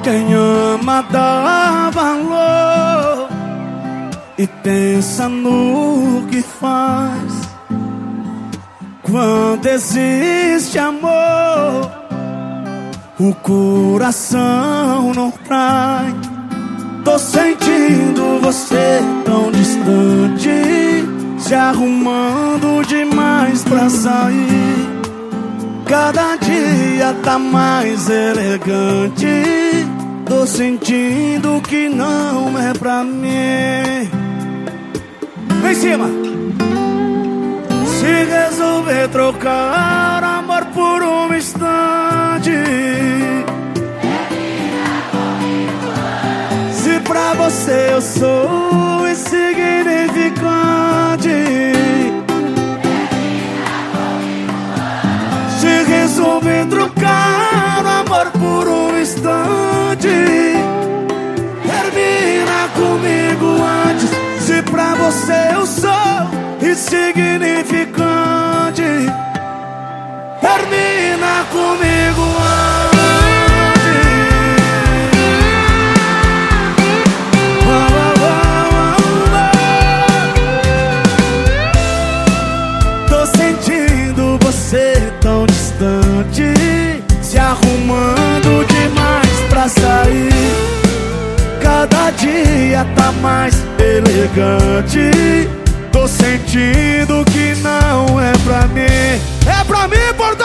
Quem ama dá valor e pensa no que faz. Quando existe amor, o coração não trai. Tô sentindo você tão distante, se arrumando demais pra sair. Cada dia tá mais elegante. Tô sentindo que não é pra mim. Vem em cima! Resolver trocar amor por um instante. Se pra você eu sou insignificante. Se resolver trocar amor por um instante Termina comigo antes Se pra você eu sou insignificante Termina comigo antes. Uau, uau, uau. Tô sentindo você tão distante Se arrumando demais pra sair. Cada dia tá mais elegante. Tô sentindo que não é pra mim. É pra mim, Porto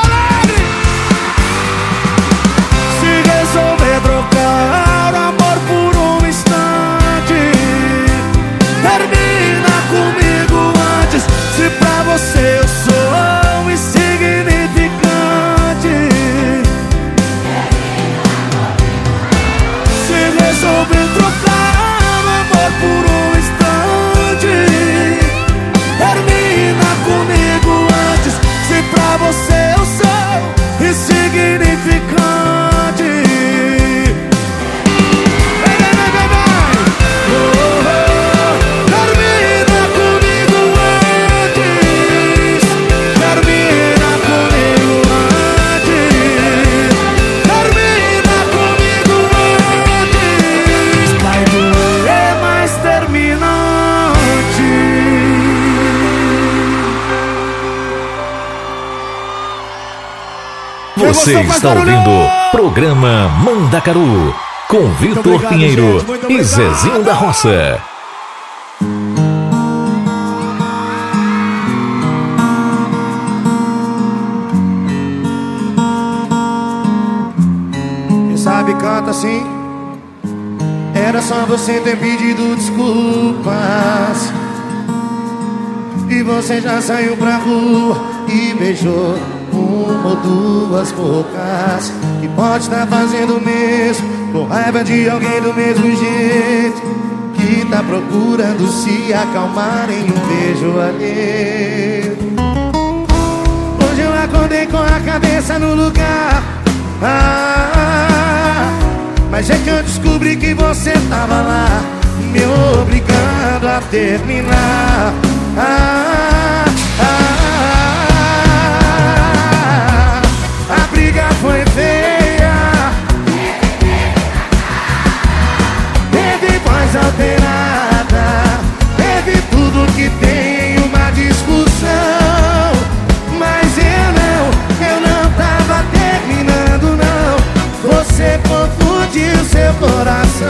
Você está ouvindo Programa Mandacaru com Vitor obrigado, Pinheiro gente, e. Zezinho da Roça. Quem sabe canta assim? Era só você ter pedido desculpas. E você já saiu pra rua e beijou uma ou duas bocas que pode estar fazendo o mesmo, com raiva de alguém do mesmo jeito, que tá procurando se acalmar em um beijo alheio. Hoje eu acordei com a cabeça no lugar. Ah, mas é que eu descobri que você tava lá, me obrigando a terminar. Ah, alterada, teve tudo que tem em uma discussão. Mas eu não, eu não tava terminando não. Você confundiu seu coração.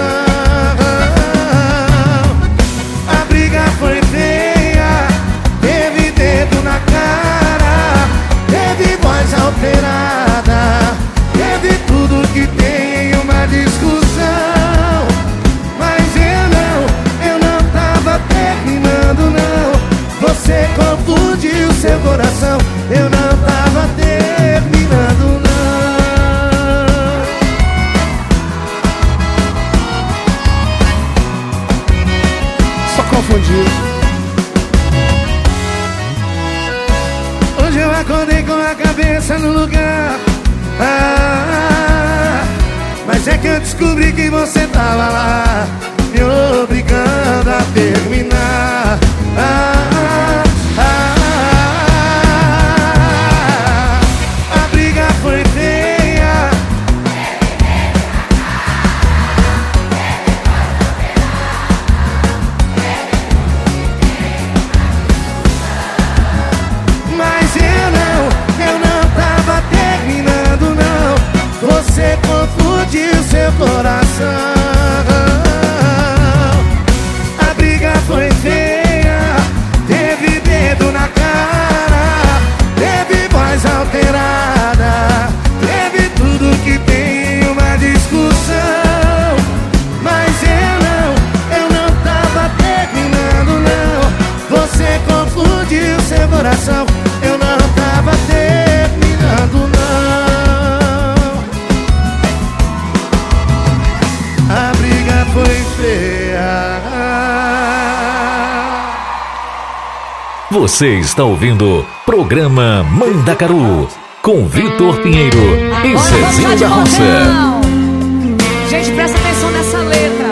A briga foi feia, teve dedo na cara, teve voz alterada, Você confundiu seu coração, eu não tava terminando não. Só confundiu. Hoje eu acordei com a cabeça no lugar. Ah, mas é que eu descobri que você tava lá, me obrigando a terminar. Ah, Você está ouvindo Programa Mandacaru com Vitor Pinheiro e Cezinho da Roça. Gente, presta atenção nessa letra.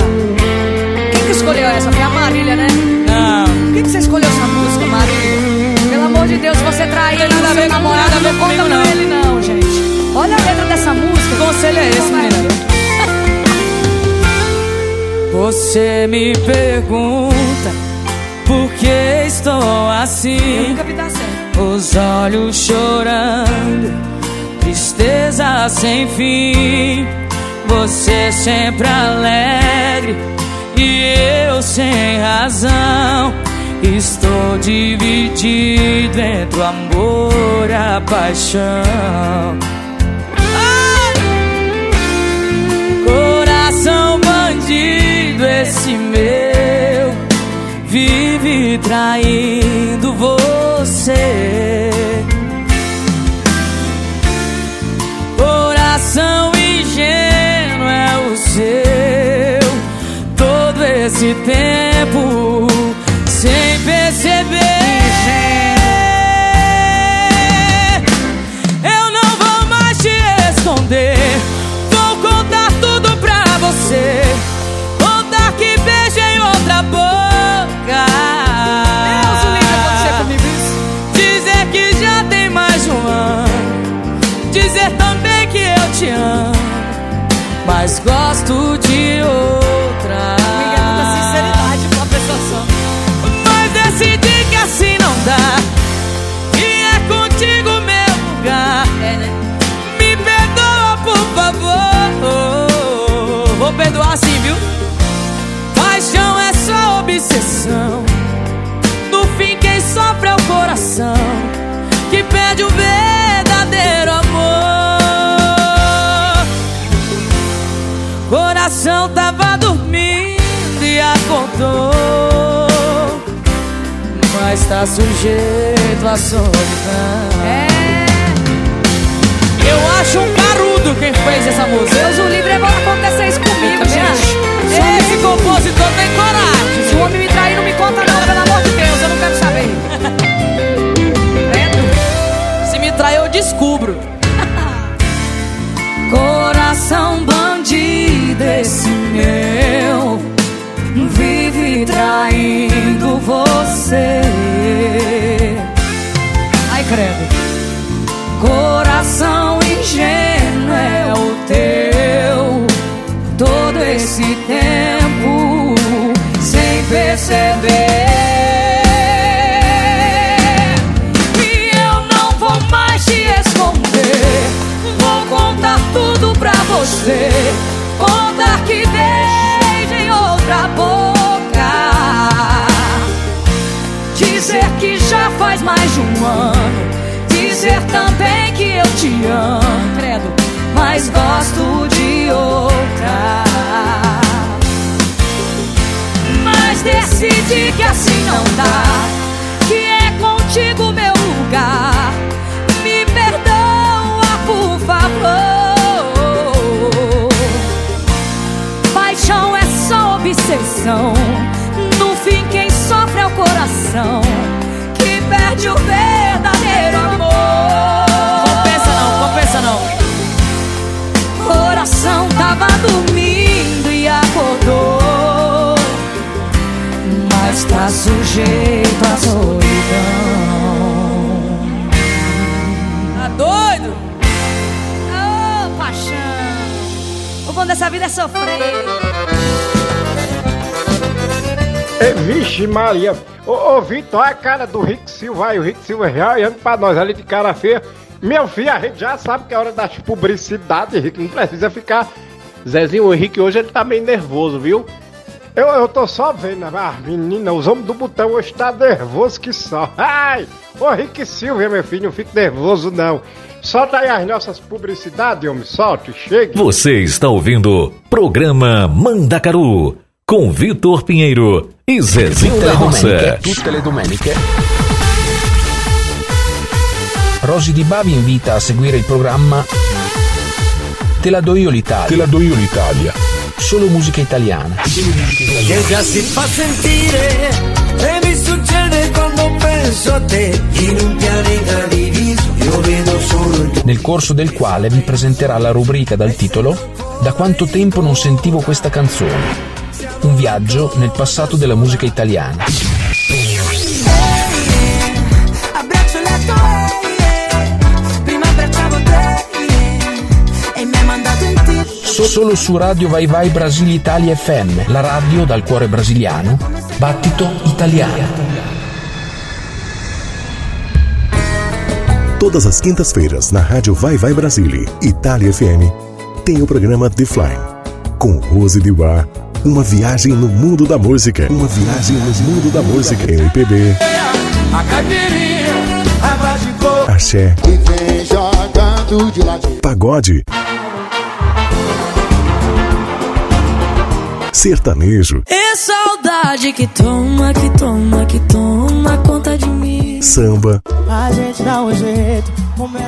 Quem que escolheu essa? Foi a Marília, né? Não. Por que, você escolheu essa música, Marília? Pelo amor de Deus, você traiu Não tem nada a ver seu com namorado, não conta pra não. ele não, gente. Olha a letra dessa música. Que conselho é esse, menina? Você me pergunta que estou assim. Os olhos chorando, tristeza sem fim. Você sempre alegre e eu sem razão. Estou dividido entre o amor e a paixão. Coração bandido, esse meu traindo você. Coração ingênuo é o seu, todo esse tempo gosto sujeito. É. Eu acho um carudo quem fez essa música. Deus o livre é bom acontecer isso comigo, gente. É. Esse compositor tem coragem. Se o homem me trair, não me conta não, pelo amor de Deus, eu não quero saber. Se me trair, eu descubro. Coração bandido esse meu. Traindo você. Ai, credo. Coração ingênuo é o teu. Todo esse tempo sem perceber. E mais de um ano Dizer também que eu te amo Credo, mas gosto de outra. Mas decidi que assim não dá Que é contigo meu lugar. Me perdoa, por favor. Paixão é só obsessão. No fim quem sofre é o coração Que perde o verdadeiro tá sujeito à solidão Tá doido? Ô, paixão O bom dessa vida é sofrer Ei, vixe Maria. Ô, ô Vitor, olha a cara do Rick Silva aí. O Rick Silva já olhando pra nós ali de cara feia. Meu filho, a gente já sabe que é hora das publicidades, Rick. Não precisa ficar. Zezinho, o Henrique hoje ele tá meio nervoso, viu? Eu, eu tô só vendo, ah, menina, os homens do botão hoje tá nervoso que só. Ai! Ô Rick Silva, meu filho, não fique nervoso não. Solta aí as nossas publicidades, homem, solte, chegue. Você está ouvindo Programa Mandacaru com Vitor Pinheiro e Zezinho da Roça. tutte le domeniche. Rosy Di Bavi invita a seguire il programma Te la do io l'Italia. Te la do io l'Italia. Solo musica italiana. Che già si fa sentire e mi succede quando penso a te in un pianeta diviso io vedo solo Nel corso del quale vi presenterà la rubrica dal titolo Da quanto tempo non sentivo questa canzone. Un viaggio nel passato della musica italiana. Solo su Radio Vai Vai Brasile Italia FM, la radio dal cuore brasiliano, battito italiano. Todas as quintas-feiras, na Rádio Vai Vai Brasília, Itália FM, tem o programa The Fly, com Rose de Bar. Uma viagem no mundo da música. Uma viagem no mundo da música. MPB, a caipirinha de coco axé, e vem jogando de ladinho pagode, sertanejo, É saudade que toma, que toma, que toma conta de mim. samba, a gente dá um jeito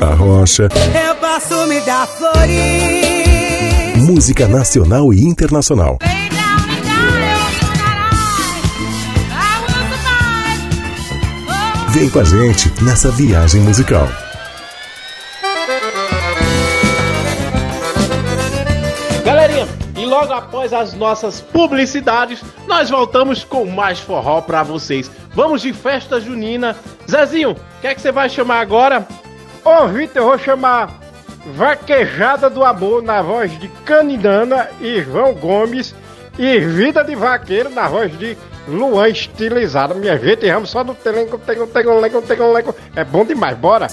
a rocha, eu posso me dar flores música nacional e internacional. Vem com a gente nessa viagem musical. Logo após as nossas publicidades, nós voltamos com mais forró pra vocês. Vamos de festa junina. Zezinho, o que é que você vai chamar agora? Ô Vitor, eu vou chamar Vaquejada do Amor na voz de Canidana e João Gomes e Vida de Vaqueiro na voz de Luan Estilizado. Minha gente, vamos só no telenco, telenco, telenco, telenco. É bom demais, bora!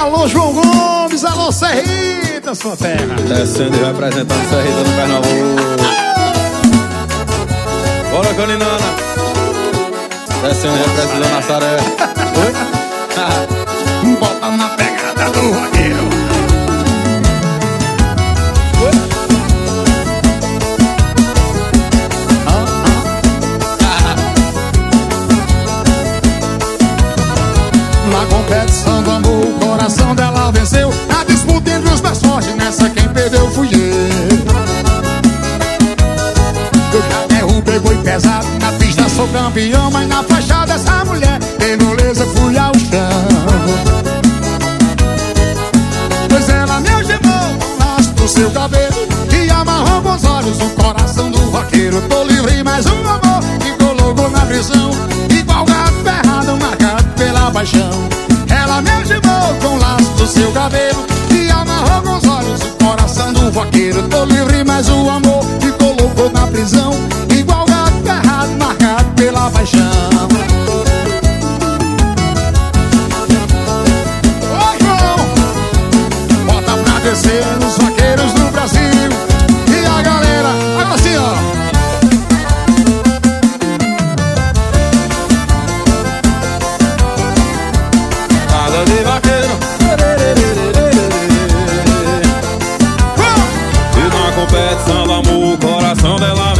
Alô, João Gomes, alô, Serrita, sua terra. Descendo e representando Serrita no Pernambuco. Bora, Caninana. Descendo e representando Nazaré. Bota na pegada do roqueiro. Coração dela venceu. A disputa entre os mais fortes Nessa quem perdeu fui eu. Eu já derrubei boi pesado Na pista sou campeão Mas na faixa dessa mulher Tem moleza fui ao chão. Pois ela me algemou Com laço do seu cabelo E amarrou com os olhos O coração do vaqueiro. Tô livre mais um amor Me colocou na prisão Igual gato ferrado Marcado pela paixão com o laço do seu cabelo E amarrou com os olhos O coração do vaqueiro Tô livre mais um amor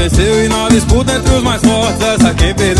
venceu E na disputa entre os mais fortes Essa quem perdeu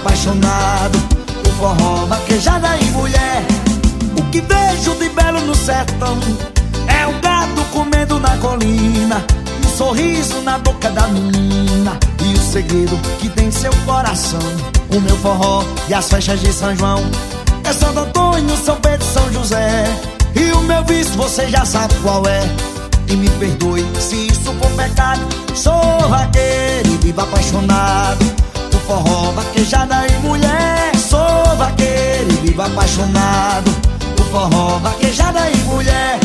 Apaixonado Por forró, vaquejada e mulher. O que vejo de belo no sertão É o gado comendo na colina Um sorriso na boca da menina E o segredo que tem seu coração. O meu forró e as festas de São João É Santo Antônio, São Pedro e São José. E o meu vício você já sabe qual é. E me perdoe se isso for pecado. Sou vaqueiro e vivo apaixonado forró, vaquejada e mulher. Sou vaqueiro e vivo apaixonado Por forró, vaquejada e mulher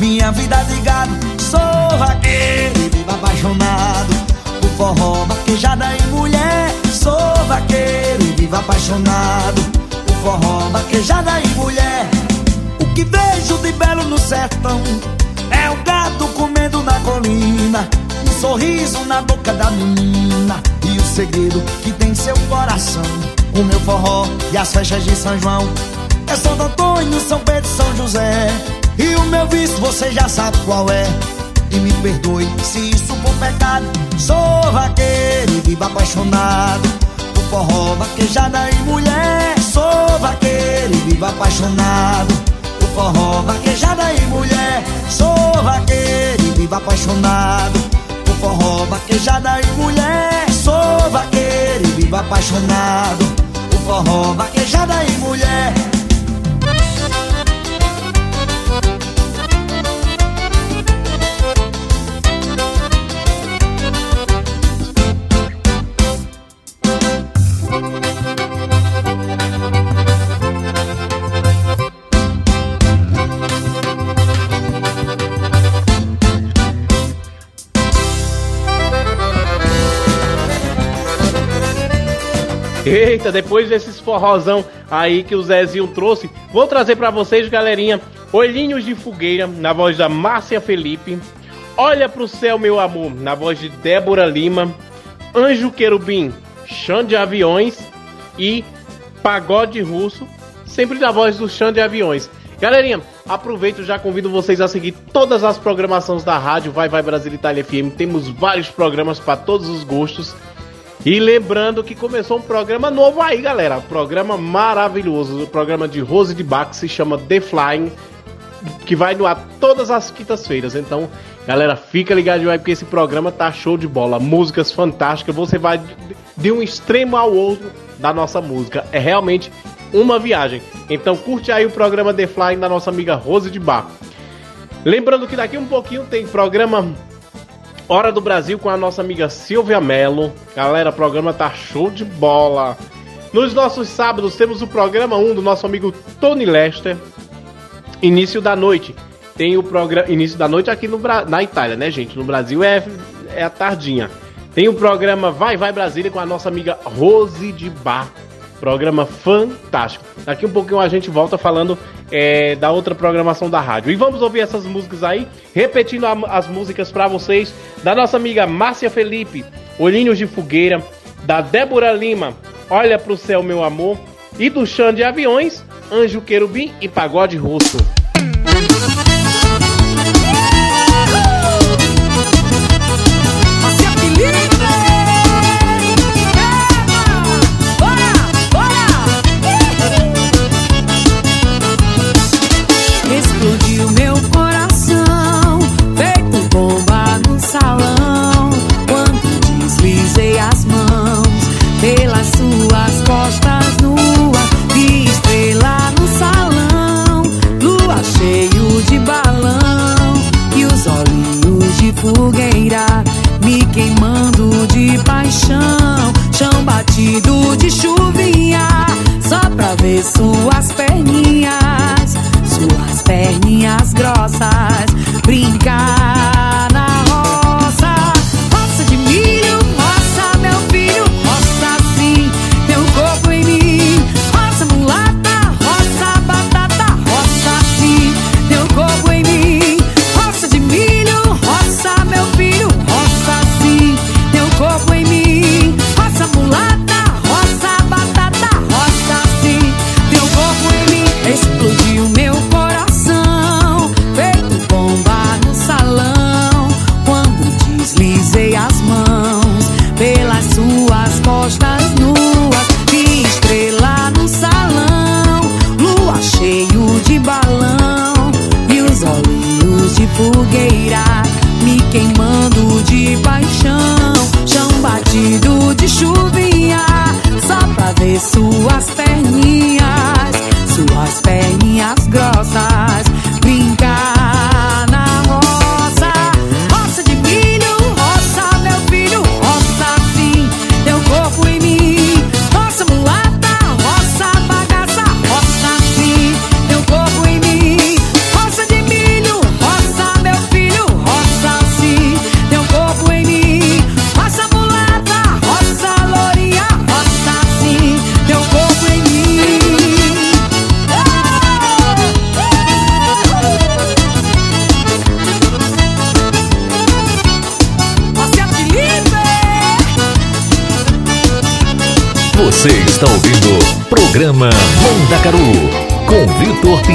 minha vida de gado Sou vaqueiro e vivo apaixonado Por forró, vaquejada e mulher. Sou vaqueiro e vivo apaixonado Por forró, vaquejada e mulher. O que vejo de belo no sertão É o gado comendo na colina Um sorriso na boca da menina E o segredo que tem seu coração. O meu forró e as festas de São João É Santo Antônio, São Pedro e São José E o meu vício você já sabe qual é e me perdoe se isso for pecado. Sou vaqueiro e vivo apaixonado por forró, vaquejada e mulher. Sou vaqueiro e vivo apaixonado por forró, vaquejada e mulher. Sou vaqueiro e vivo apaixonado por forró, vaquejada e mulher. Sou vaqueiro e vivo apaixonado por forró, vaquejada e mulher. Eita, depois desses forrozão aí que o Zezinho trouxe, vou trazer pra vocês, galerinha, Olhinhos de Fogueira, na voz da Márcia Felipe. Olha pro céu, meu amor, na voz de Débora Lima. Anjo Querubim, Chão de Aviões e Pagode Russo, sempre na voz do Chão de Aviões. Galerinha, aproveito já convido vocês a seguir todas as programações da rádio Vai Vai Brasil Itália FM. Temos vários programas para todos os gostos. E lembrando que começou um programa novo aí, galera. Programa maravilhoso. O programa de Rose de Bach se chama The Flying. Que vai no ar todas as quintas-feiras. Então, galera, fica ligado aí porque esse programa tá show de bola. Músicas fantásticas. Você vai de um extremo ao outro da nossa música. É realmente uma viagem. Então, curte aí o programa The Flying da nossa amiga Rose de Bach. Lembrando que daqui um pouquinho tem programa Hora do Brasil com a nossa amiga Silvia Mello. Galera, o programa tá show de bola. Nos nossos sábados temos o programa 1 do nosso amigo Tony Lester. Início da noite. Tem o programa início da noite aqui no Bra... na Itália, né, gente? No Brasil é é a tardinha. Tem o programa Vai Vai Brasília com a nossa amiga Rose de Bar. Programa fantástico. Daqui um pouquinho a gente volta falando é, da outra programação da rádio. E vamos ouvir essas músicas aí, repetindo a, as músicas para vocês, da nossa amiga Márcia Felipe, Olhinhos de Fogueira, da Débora Lima, Olha pro Céu Meu Amor, e do Chão de Aviões, Anjo Querubim e Pagode Russo. Pra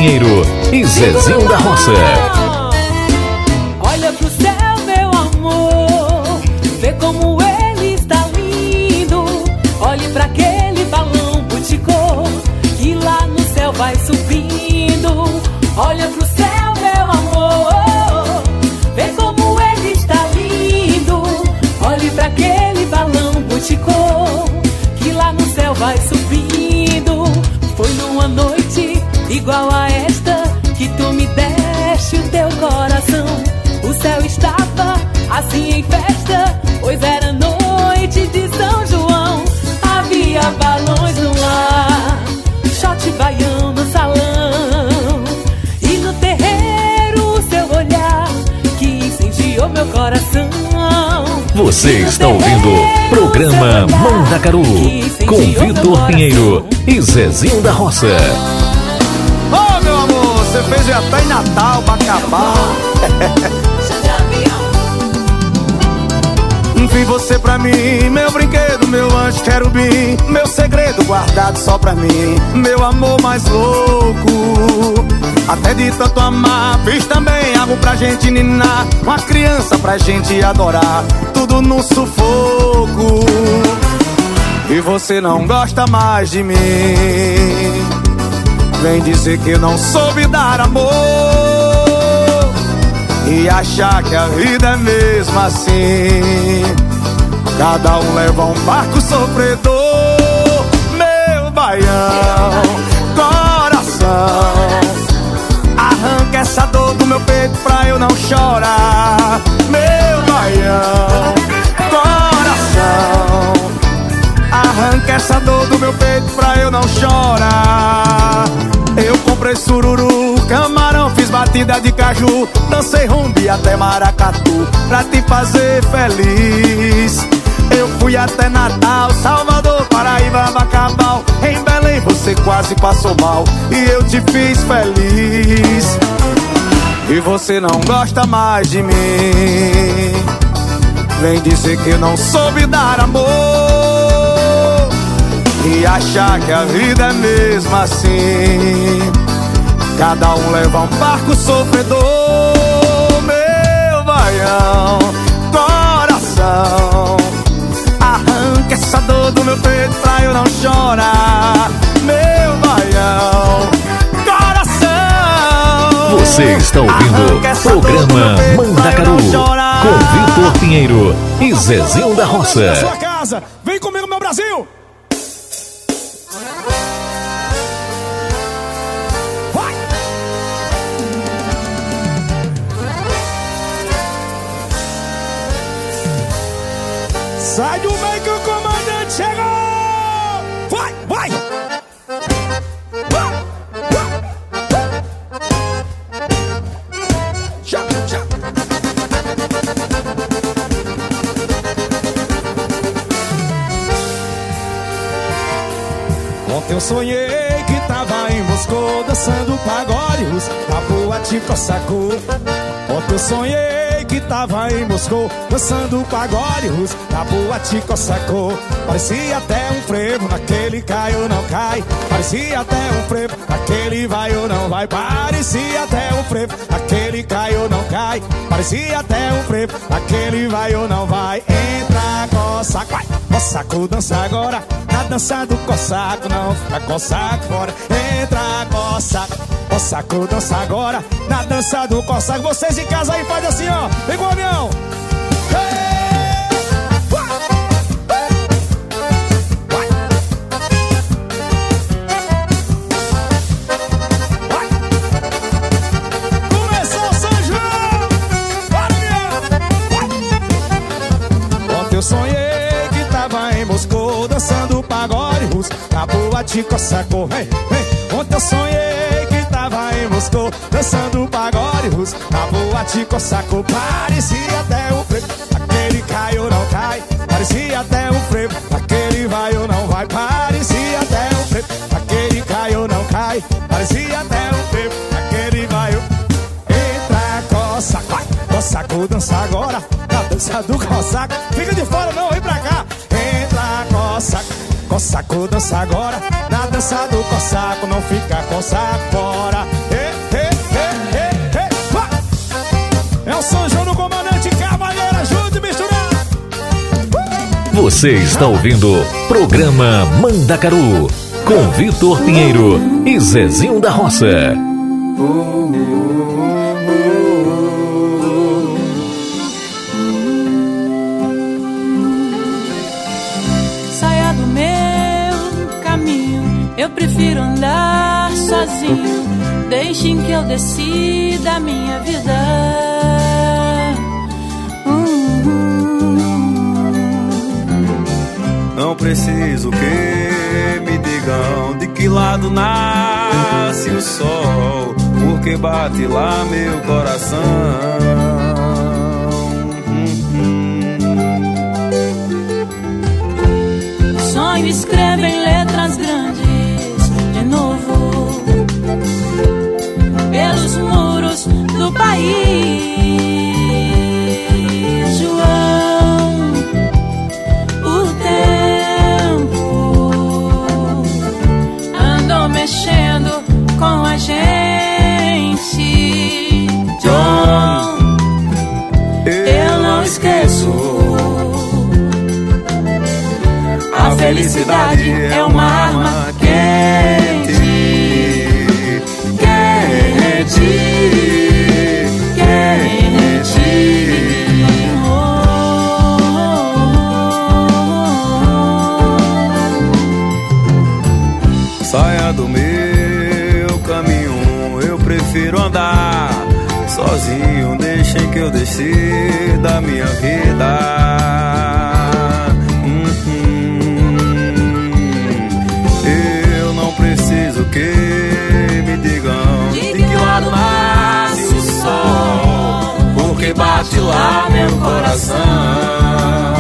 Pinheiro e Zezinho da Roça. Zezinho da Roça. Ô meu amor, você fez até em Natal pra acabar. Vi você pra mim, meu brinquedo, meu anjo querubim Meu segredo guardado só pra mim Meu amor mais louco Até de tanto amar Fiz também algo pra gente ninar Uma criança pra gente adorar Tudo no sufoco E você não gosta mais de mim. Vem dizer que não soube dar amor. E achar que a vida é mesmo assim. Cada um leva um barco sofredor, meu baião, coração. Arranca essa dor do meu peito pra eu não chorar, meu baião, Arranca essa dor do meu peito pra eu não chorar. Eu comprei sururu, camarão, fiz batida de caju Dancei rumbi até maracatu Pra te fazer feliz. Eu fui até Natal, Salvador, Paraíba, Bacabal. Em Belém você quase passou mal E eu te fiz feliz. E você não gosta mais de mim. Vem dizer que não soube dar amor e achar que a vida é mesmo assim. Cada um leva um barco sofredor, meu baião, coração. Arranca essa dor do meu peito pra eu não chorar, meu baião, coração. Você está ouvindo programa Mandacaru com Vitor Pinheiro e Zezinho da Na sua Roça. Sonhei que tava em Moscou Dançando pagode, boa te coçacou Ontem sonhei que tava em Moscou Dançando pagode, boa te coçacou Parecia até um frevo naquele cai ou não cai. Parecia até um frevo naquele vai ou não vai. Parecia até um frevo naquele cai ou não cai. Parecia até um frevo naquele vai ou não vai. Entra, coça, vai. Coçaco dança agora Na dança do coçaco Não fica coçaco fora. Entra, coçaco Coçaco dança agora. Na dança do coçaco Vocês em casa aí faz assim, ó. Vem com o avião Na boa de coçacô Vem, vem Ontem eu sonhei que tava em Moscou Dançando pagode russo. Na boa de coçacô Parecia até o frevo. Aquele cai ou não cai Parecia até um frevo. Aquele vai ou não vai Parecia até um frevo. Aquele cai ou não cai Parecia até um frevo. Aquele vai ou Entra, coça, vai, coçaco, dança agora. Na dança do coçaco Fica de fora não, vem pra cá. Entra, coçaco, coçaco, dança agora Na dança do coçaco Não fica coçaco fora. É o São João do Comandante Cavaleiro Ajude a misturar Você está ouvindo programa Mandacaru com Vitor Pinheiro e Zezinho da Roça. Porque bate lá meu coração. Sonho escreve em letras grandes de novo pelos muros do país. Felicidade é uma arma quente, quente, quente. Saia do meu caminho, eu prefiro andar sozinho. Deixem que eu desci da minha vida. Bate lá meu coração.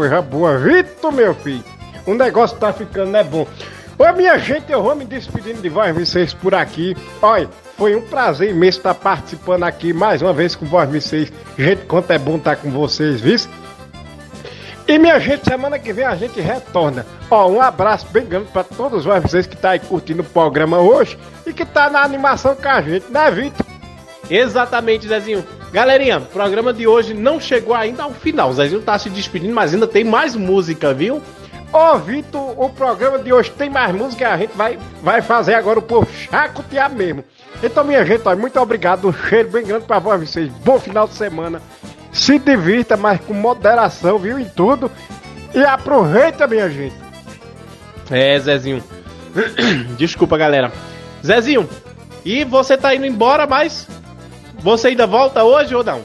Coisa boa. Vitor, meu filho. O negócio tá ficando é bom. Ô, minha gente, eu vou me despedindo de Voz Vicês por aqui. Olha, foi um prazer imenso estar participando aqui mais uma vez com Voz Vicês. Gente, quanto é bom estar com vocês, viu? E minha gente, semana que vem a gente retorna. Ó, um abraço bem grande pra todos vocês que tá aí curtindo o programa hoje e que tá na animação com a gente, né, Vitor? Exatamente, Zezinho. Galerinha, o programa de hoje não chegou ainda ao final. O Zezinho tá se despedindo, mas ainda tem mais música, viu? Ô, Vitor, o programa de hoje tem mais música a gente vai, vai fazer agora o povo chacotear mesmo. Então, minha gente, ó, muito obrigado. Um cheiro bem grande pra vocês. Bom final de semana. Se divirta, mas com moderação, viu? Em tudo. E aproveita, minha gente. É, Zezinho. Desculpa, galera. Zezinho, e você tá indo embora, mas você ainda volta hoje ou não?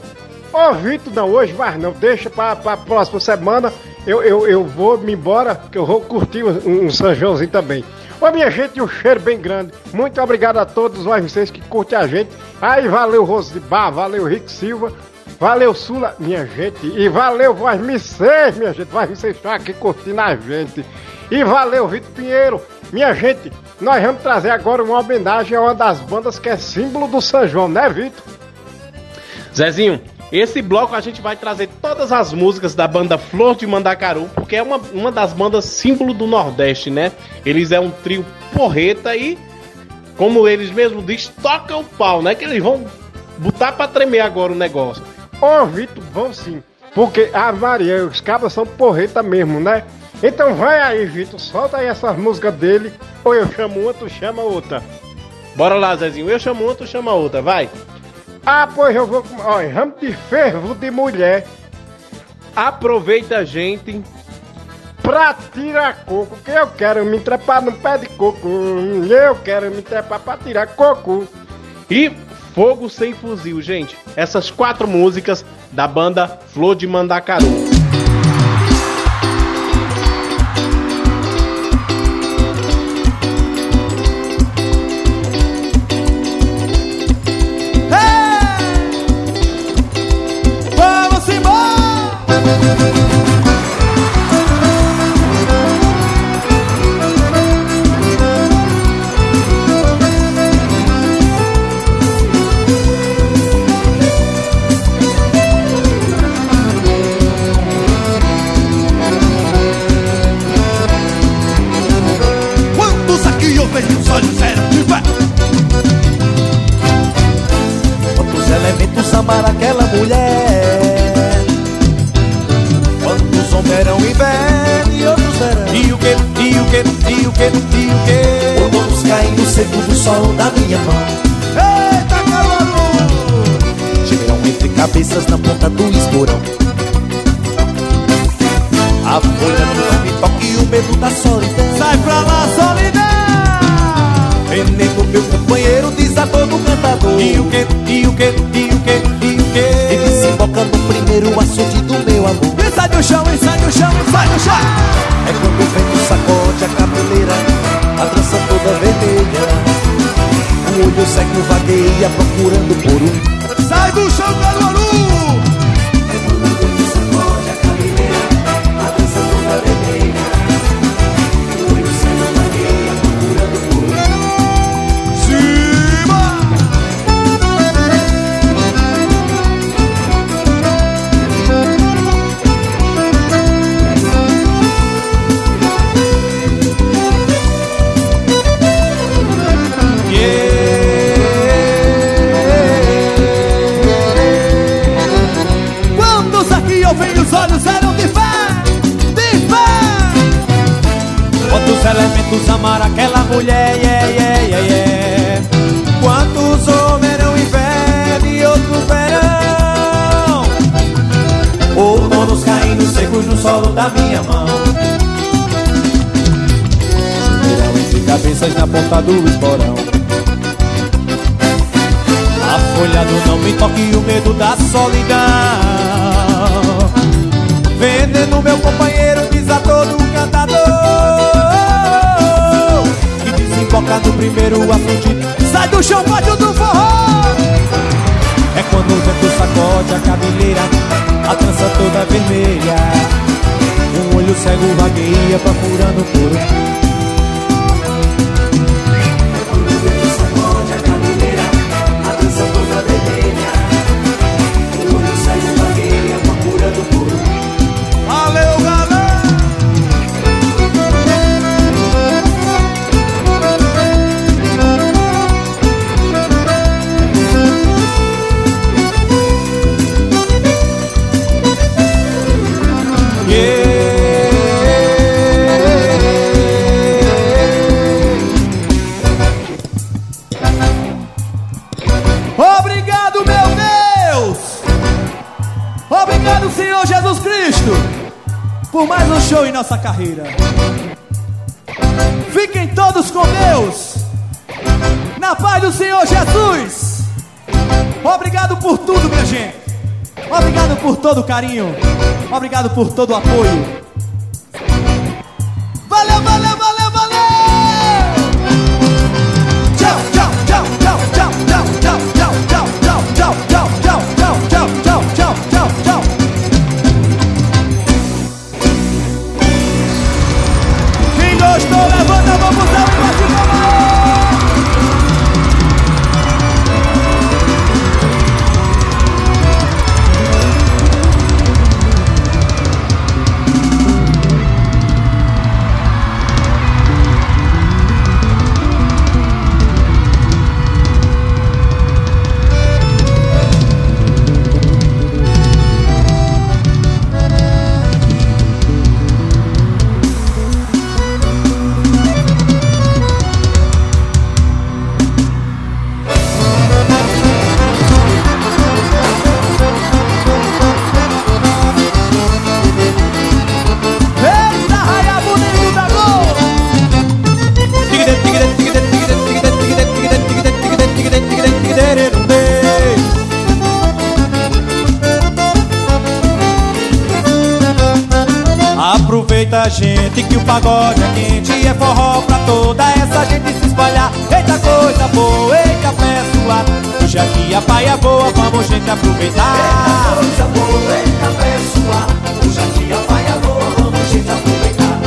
Ô, Vitor, não, hoje mas não. Deixa pra, pra próxima semana. Eu, eu, eu vou me embora, que eu vou curtir um, um São Joãozinho também. Ô, minha gente, um cheiro bem grande. Muito obrigado a todos vocês que curtem a gente. Aí, valeu, de Bar, valeu, Rick Silva. Valeu, Sula, minha gente. E valeu, Voz Micês, minha gente. Voz Micês estão aqui curtindo a gente. E valeu, Vitor Pinheiro. Minha gente, nós vamos trazer agora uma homenagem a uma das bandas que é símbolo do São João, né, Vitor? Zezinho, esse bloco a gente vai trazer todas as músicas da banda Flor de Mandacaru, porque é uma, uma das bandas símbolo do Nordeste, né? Eles é um trio porreta e, como eles mesmos dizem, toca o pau, né? Que eles vão botar pra tremer agora o negócio. Ô, Vitor, vão sim. Porque a Maria, os cabras são porreta mesmo, né? Então vai aí, Vitor, solta aí essas músicas dele. Ou eu chamo uma, tu chama outra. Bora lá, Zezinho. Eu chamo uma, tu chama outra, vai. Ah, pois eu vou. Olha, ramo de fervo de mulher. Aproveita a gente pra tirar coco. Que eu quero me trepar no pé de coco. Eu quero me trepar pra tirar coco. E Fogo Sem Fuzil, gente. Essas quatro músicas da banda Flor de Mandacaru. nossa carreira. Fiquem todos com Deus. Na paz do Senhor Jesus. Obrigado por tudo, minha gente. Obrigado por todo o carinho. Obrigado por todo o apoio. Pagode é quente é forró pra toda essa gente se espalhar. Eita coisa boa, eita suado. Hoje aqui a paia é boa, vamos gente aproveitar. Eita coisa boa, eita suado. Hoje aqui a paia é boa, vamos gente aproveitar.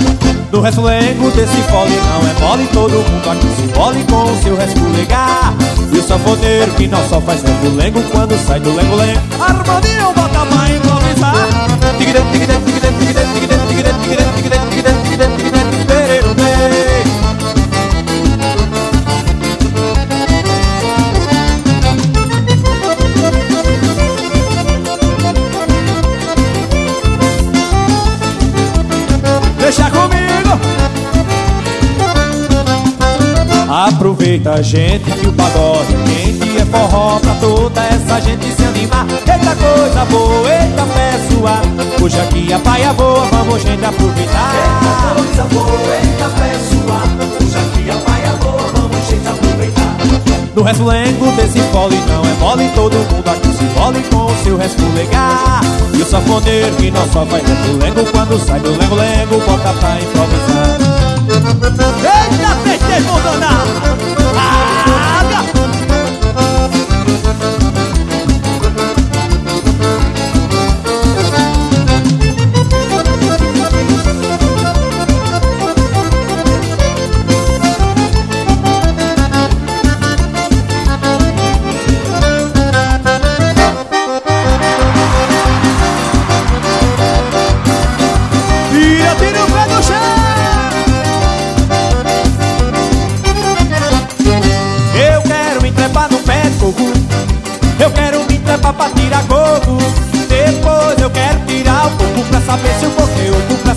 No resfulengo desse fole não é mole, todo mundo aqui se fole com o seu resfulegar. E o sanfoneiro que não só faz resfulengo quando sai do lengo-lengo. Harmonia, bota pra improvisar. Tigre, tigre, Aproveita gente que o pagode quente é forró pra toda essa gente se animar. Eita coisa boa, eita pessoa. Hoje aqui a paia boa, vamos gente aproveitar. Eita coisa boa, eita pé suado. Hoje aqui a paia boa, vamos gente aproveitar. No resfulengo desse fole não é mole, todo mundo aqui se fole com o seu resfulegar. E o sanfoneiro que não só faz resfulengo quando sai do lengo-lengo, bota pra improvisar da PT Maldonado. ah!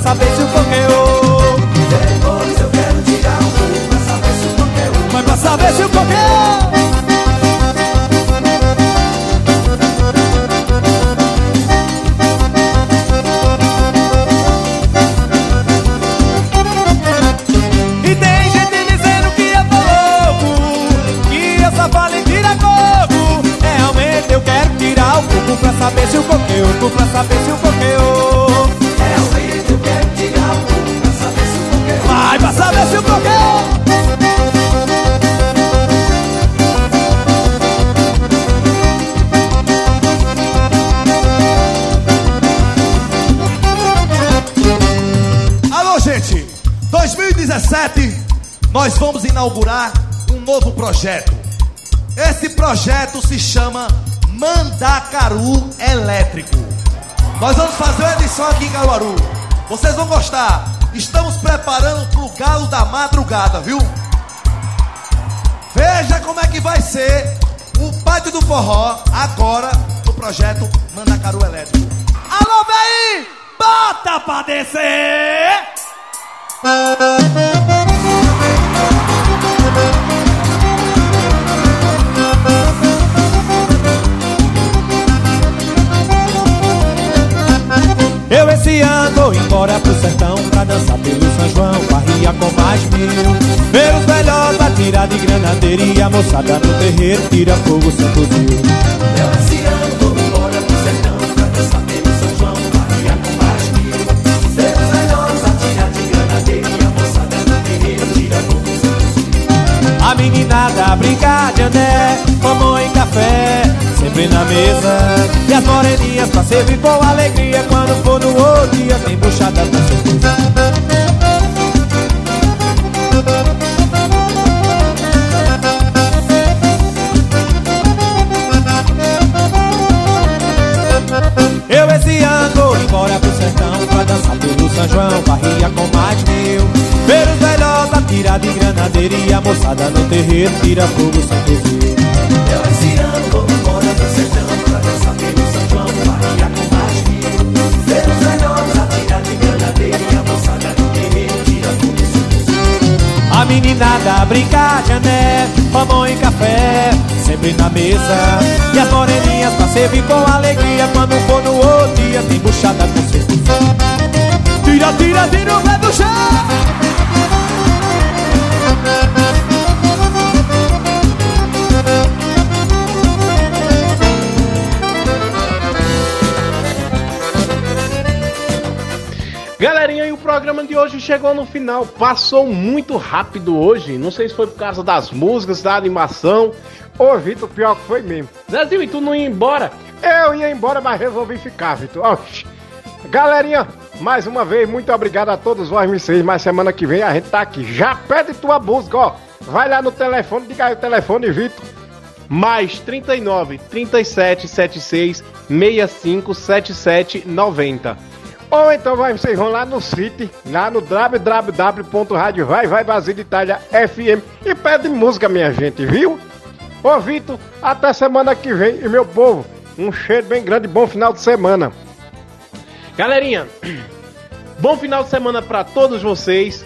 Saber se o coco projeto. Esse projeto se chama Mandacaru Elétrico. Nós vamos fazer uma edição aqui em Caruaru. Vocês vão gostar. Estamos preparando pro galo da madrugada, viu? Veja como é que vai ser o pátio do forró agora no projeto Mandacaru Elétrico. Alô, véi! Bota pra descer! Pelo São João Barria com mais mil. Ver os velhos atirar de granadeira E a moçada no terreiro tira fogo sem fuzil Eu ano vou embora pro sertão pra dançar pelo São João, barriga com mais mil. Ver os melhores atirar de granadeira e a moçada no terreiro tira fogo sem A meninada a brincar de Tomou em café, sempre na mesa. E as moreninhas pra servir com alegria Quando for no outro dia tem buchada com certeza embora pro sertão Pra dançar pelo São João Barria com mais mil. Ver os velhos atirar de granadeira E a moçada no terreiro tira fogo sem fuzil. Eu meninada a brincar de ané Mamão e café, sempre na mesa. E as moreninhas pra servir com alegria Quando for no outro dia tem buchada com certeza. Tira, tira, tira o pé do chão programa de hoje chegou no final. Passou muito rápido hoje. Não sei se foi por causa das músicas, da animação. Ô, Vitor, pior que foi mesmo. Zezinho, e tu não ia embora? Eu ia embora, mas resolvi ficar, Vitor. Oxi. Galerinha, mais uma vez, muito obrigado a todos vocês. Mas semana que vem a gente tá aqui. Já pede tua música, ó. Vai lá no telefone, diga aí o telefone, Vitor. Mais 39 37 76 65 77 90. Ou então vai, vocês vão lá no site, lá no www.radiovaivaibrasiliitalia.fm e pede música, minha gente, viu? Ô Vitor, até semana que vem. E meu povo, um cheiro bem grande, bom final de semana. Galerinha, bom final de semana pra todos vocês.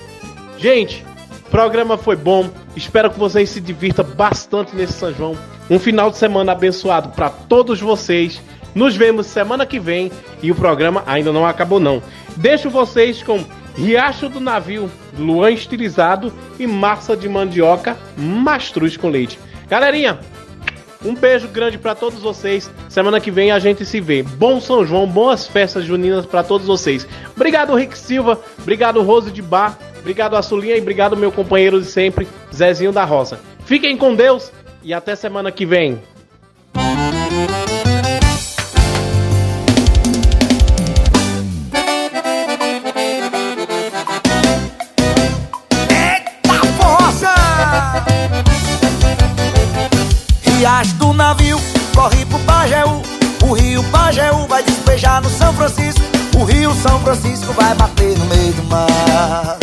Gente, o programa foi bom. Espero que vocês se divirtam bastante nesse São João. Um final de semana abençoado pra todos vocês. Nos vemos semana que vem e o programa ainda não acabou não. Deixo vocês com Riacho do Navio, Luan estilizado e massa de mandioca, mastruz com leite. Galerinha, um beijo grande pra todos vocês. Semana que vem a gente se vê. Bom São João, boas festas juninas pra todos vocês. Obrigado Rick Silva, obrigado Rose de Bar, obrigado Açulinha e obrigado meu companheiro de sempre, Zezinho da Roça. Fiquem com Deus e até semana que vem. Riacho do navio, corre pro Pajeú. O rio Pajeú vai despejar no São Francisco. O rio São Francisco vai bater no meio do mar.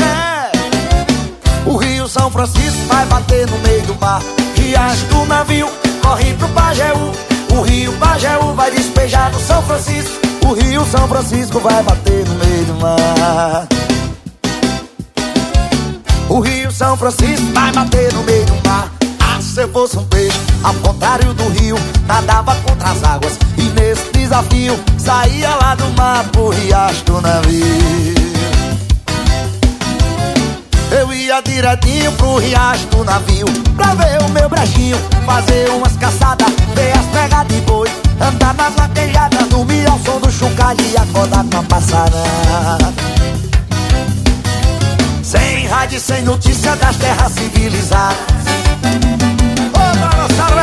É. O rio São Francisco vai bater no meio do mar. Riacho do navio, corre pro Pajeú. O rio Pajeú vai despejar no São Francisco. O rio São Francisco vai bater no meio do mar. O rio São Francisco vai bater no meio do mar. Eu fosse um peixe, ao contrário do rio, nadava contra as águas. E nesse desafio, saía lá do mar pro riacho do navio. Eu ia direitinho pro riacho do navio Pra ver o meu brechinho, fazer umas caçadas Ver as pegas de boi, andar nas vaquejadas Dormir ao som do chocalho e acordar com a passarada sem rádio, sem notícia das terras civilizadas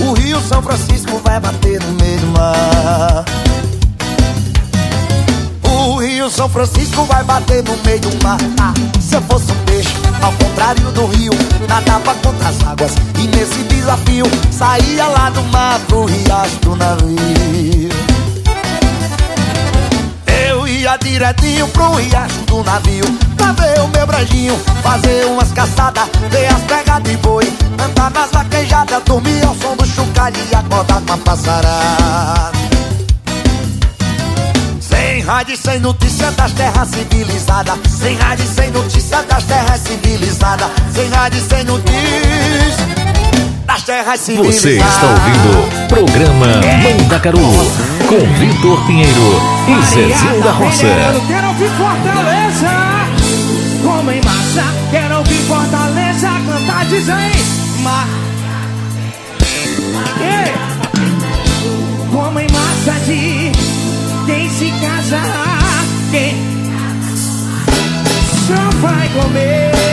O rio São Francisco vai bater no meio do mar. O rio São Francisco vai bater no meio do mar. Ah, Se eu fosse um peixe, ao contrário do rio Nadava contra as águas. E nesse desafio Saía lá do mar pro riacho do navio ia direitinho pro riacho do navio Pra ver o meu brejinho, fazer umas caçadas Ver as pegas de boi, andar nas vaquejadas Dormir ao som do chocalho e acordar com a passarada. Sem rádio sem notícia das terras civilizadas Sem rádio sem notícia das terras civilizadas Sem rádio sem notícia das terras civilizadas Você está ouvindo programa Mandacaru com Vitor Pinheiro e Zezinho da Roça. Quero ouvir Fortaleza Como em massa Quero ouvir Fortaleza Cantar dizem Ma Ei! Como em massa de Quem se casa Quem Só vai comer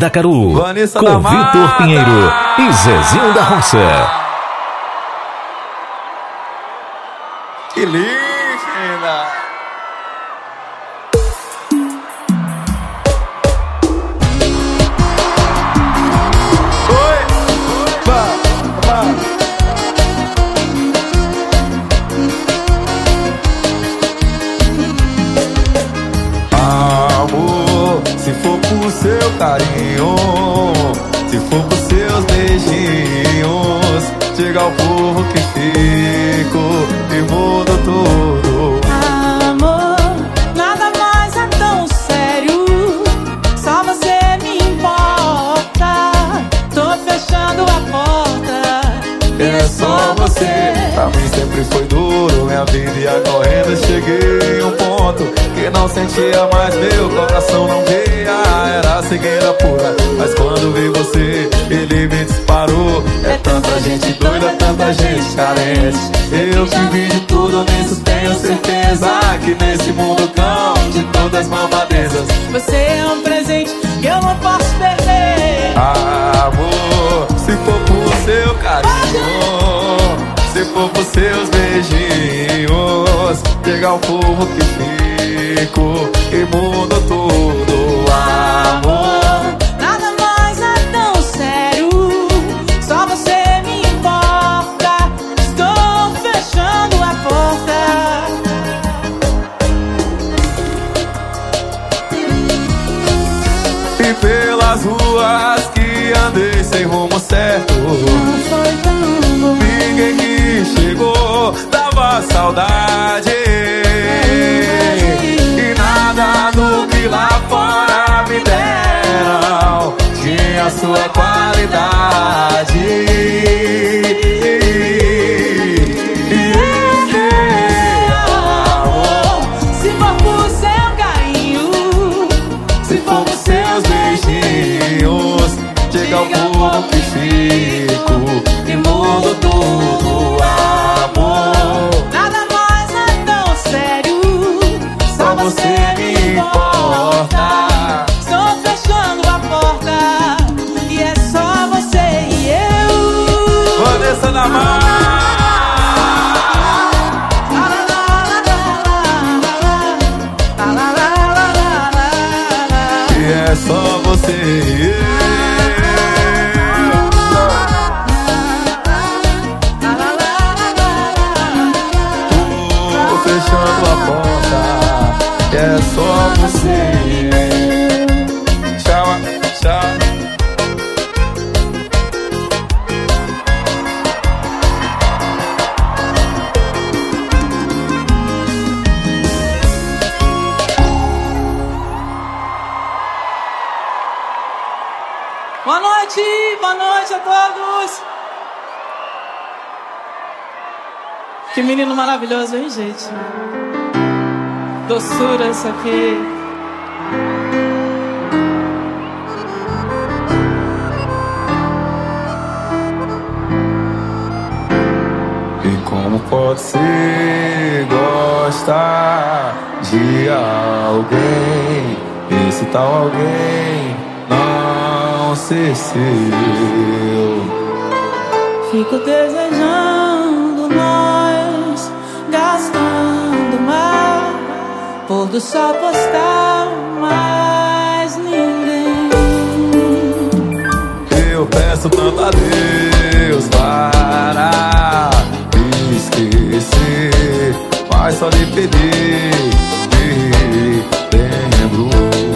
Da Caru, Vanessa com Vitor Pinheiro e Zezinho da Roça. trabajo que gente. Doçura isso aqui. E como pode se gostar de alguém? Esse tal alguém não ser seu. Fico desejando. do só postar mais ninguém. Eu peço tanto a Deus para me esquecer, mas só lhe pedir, me lembro.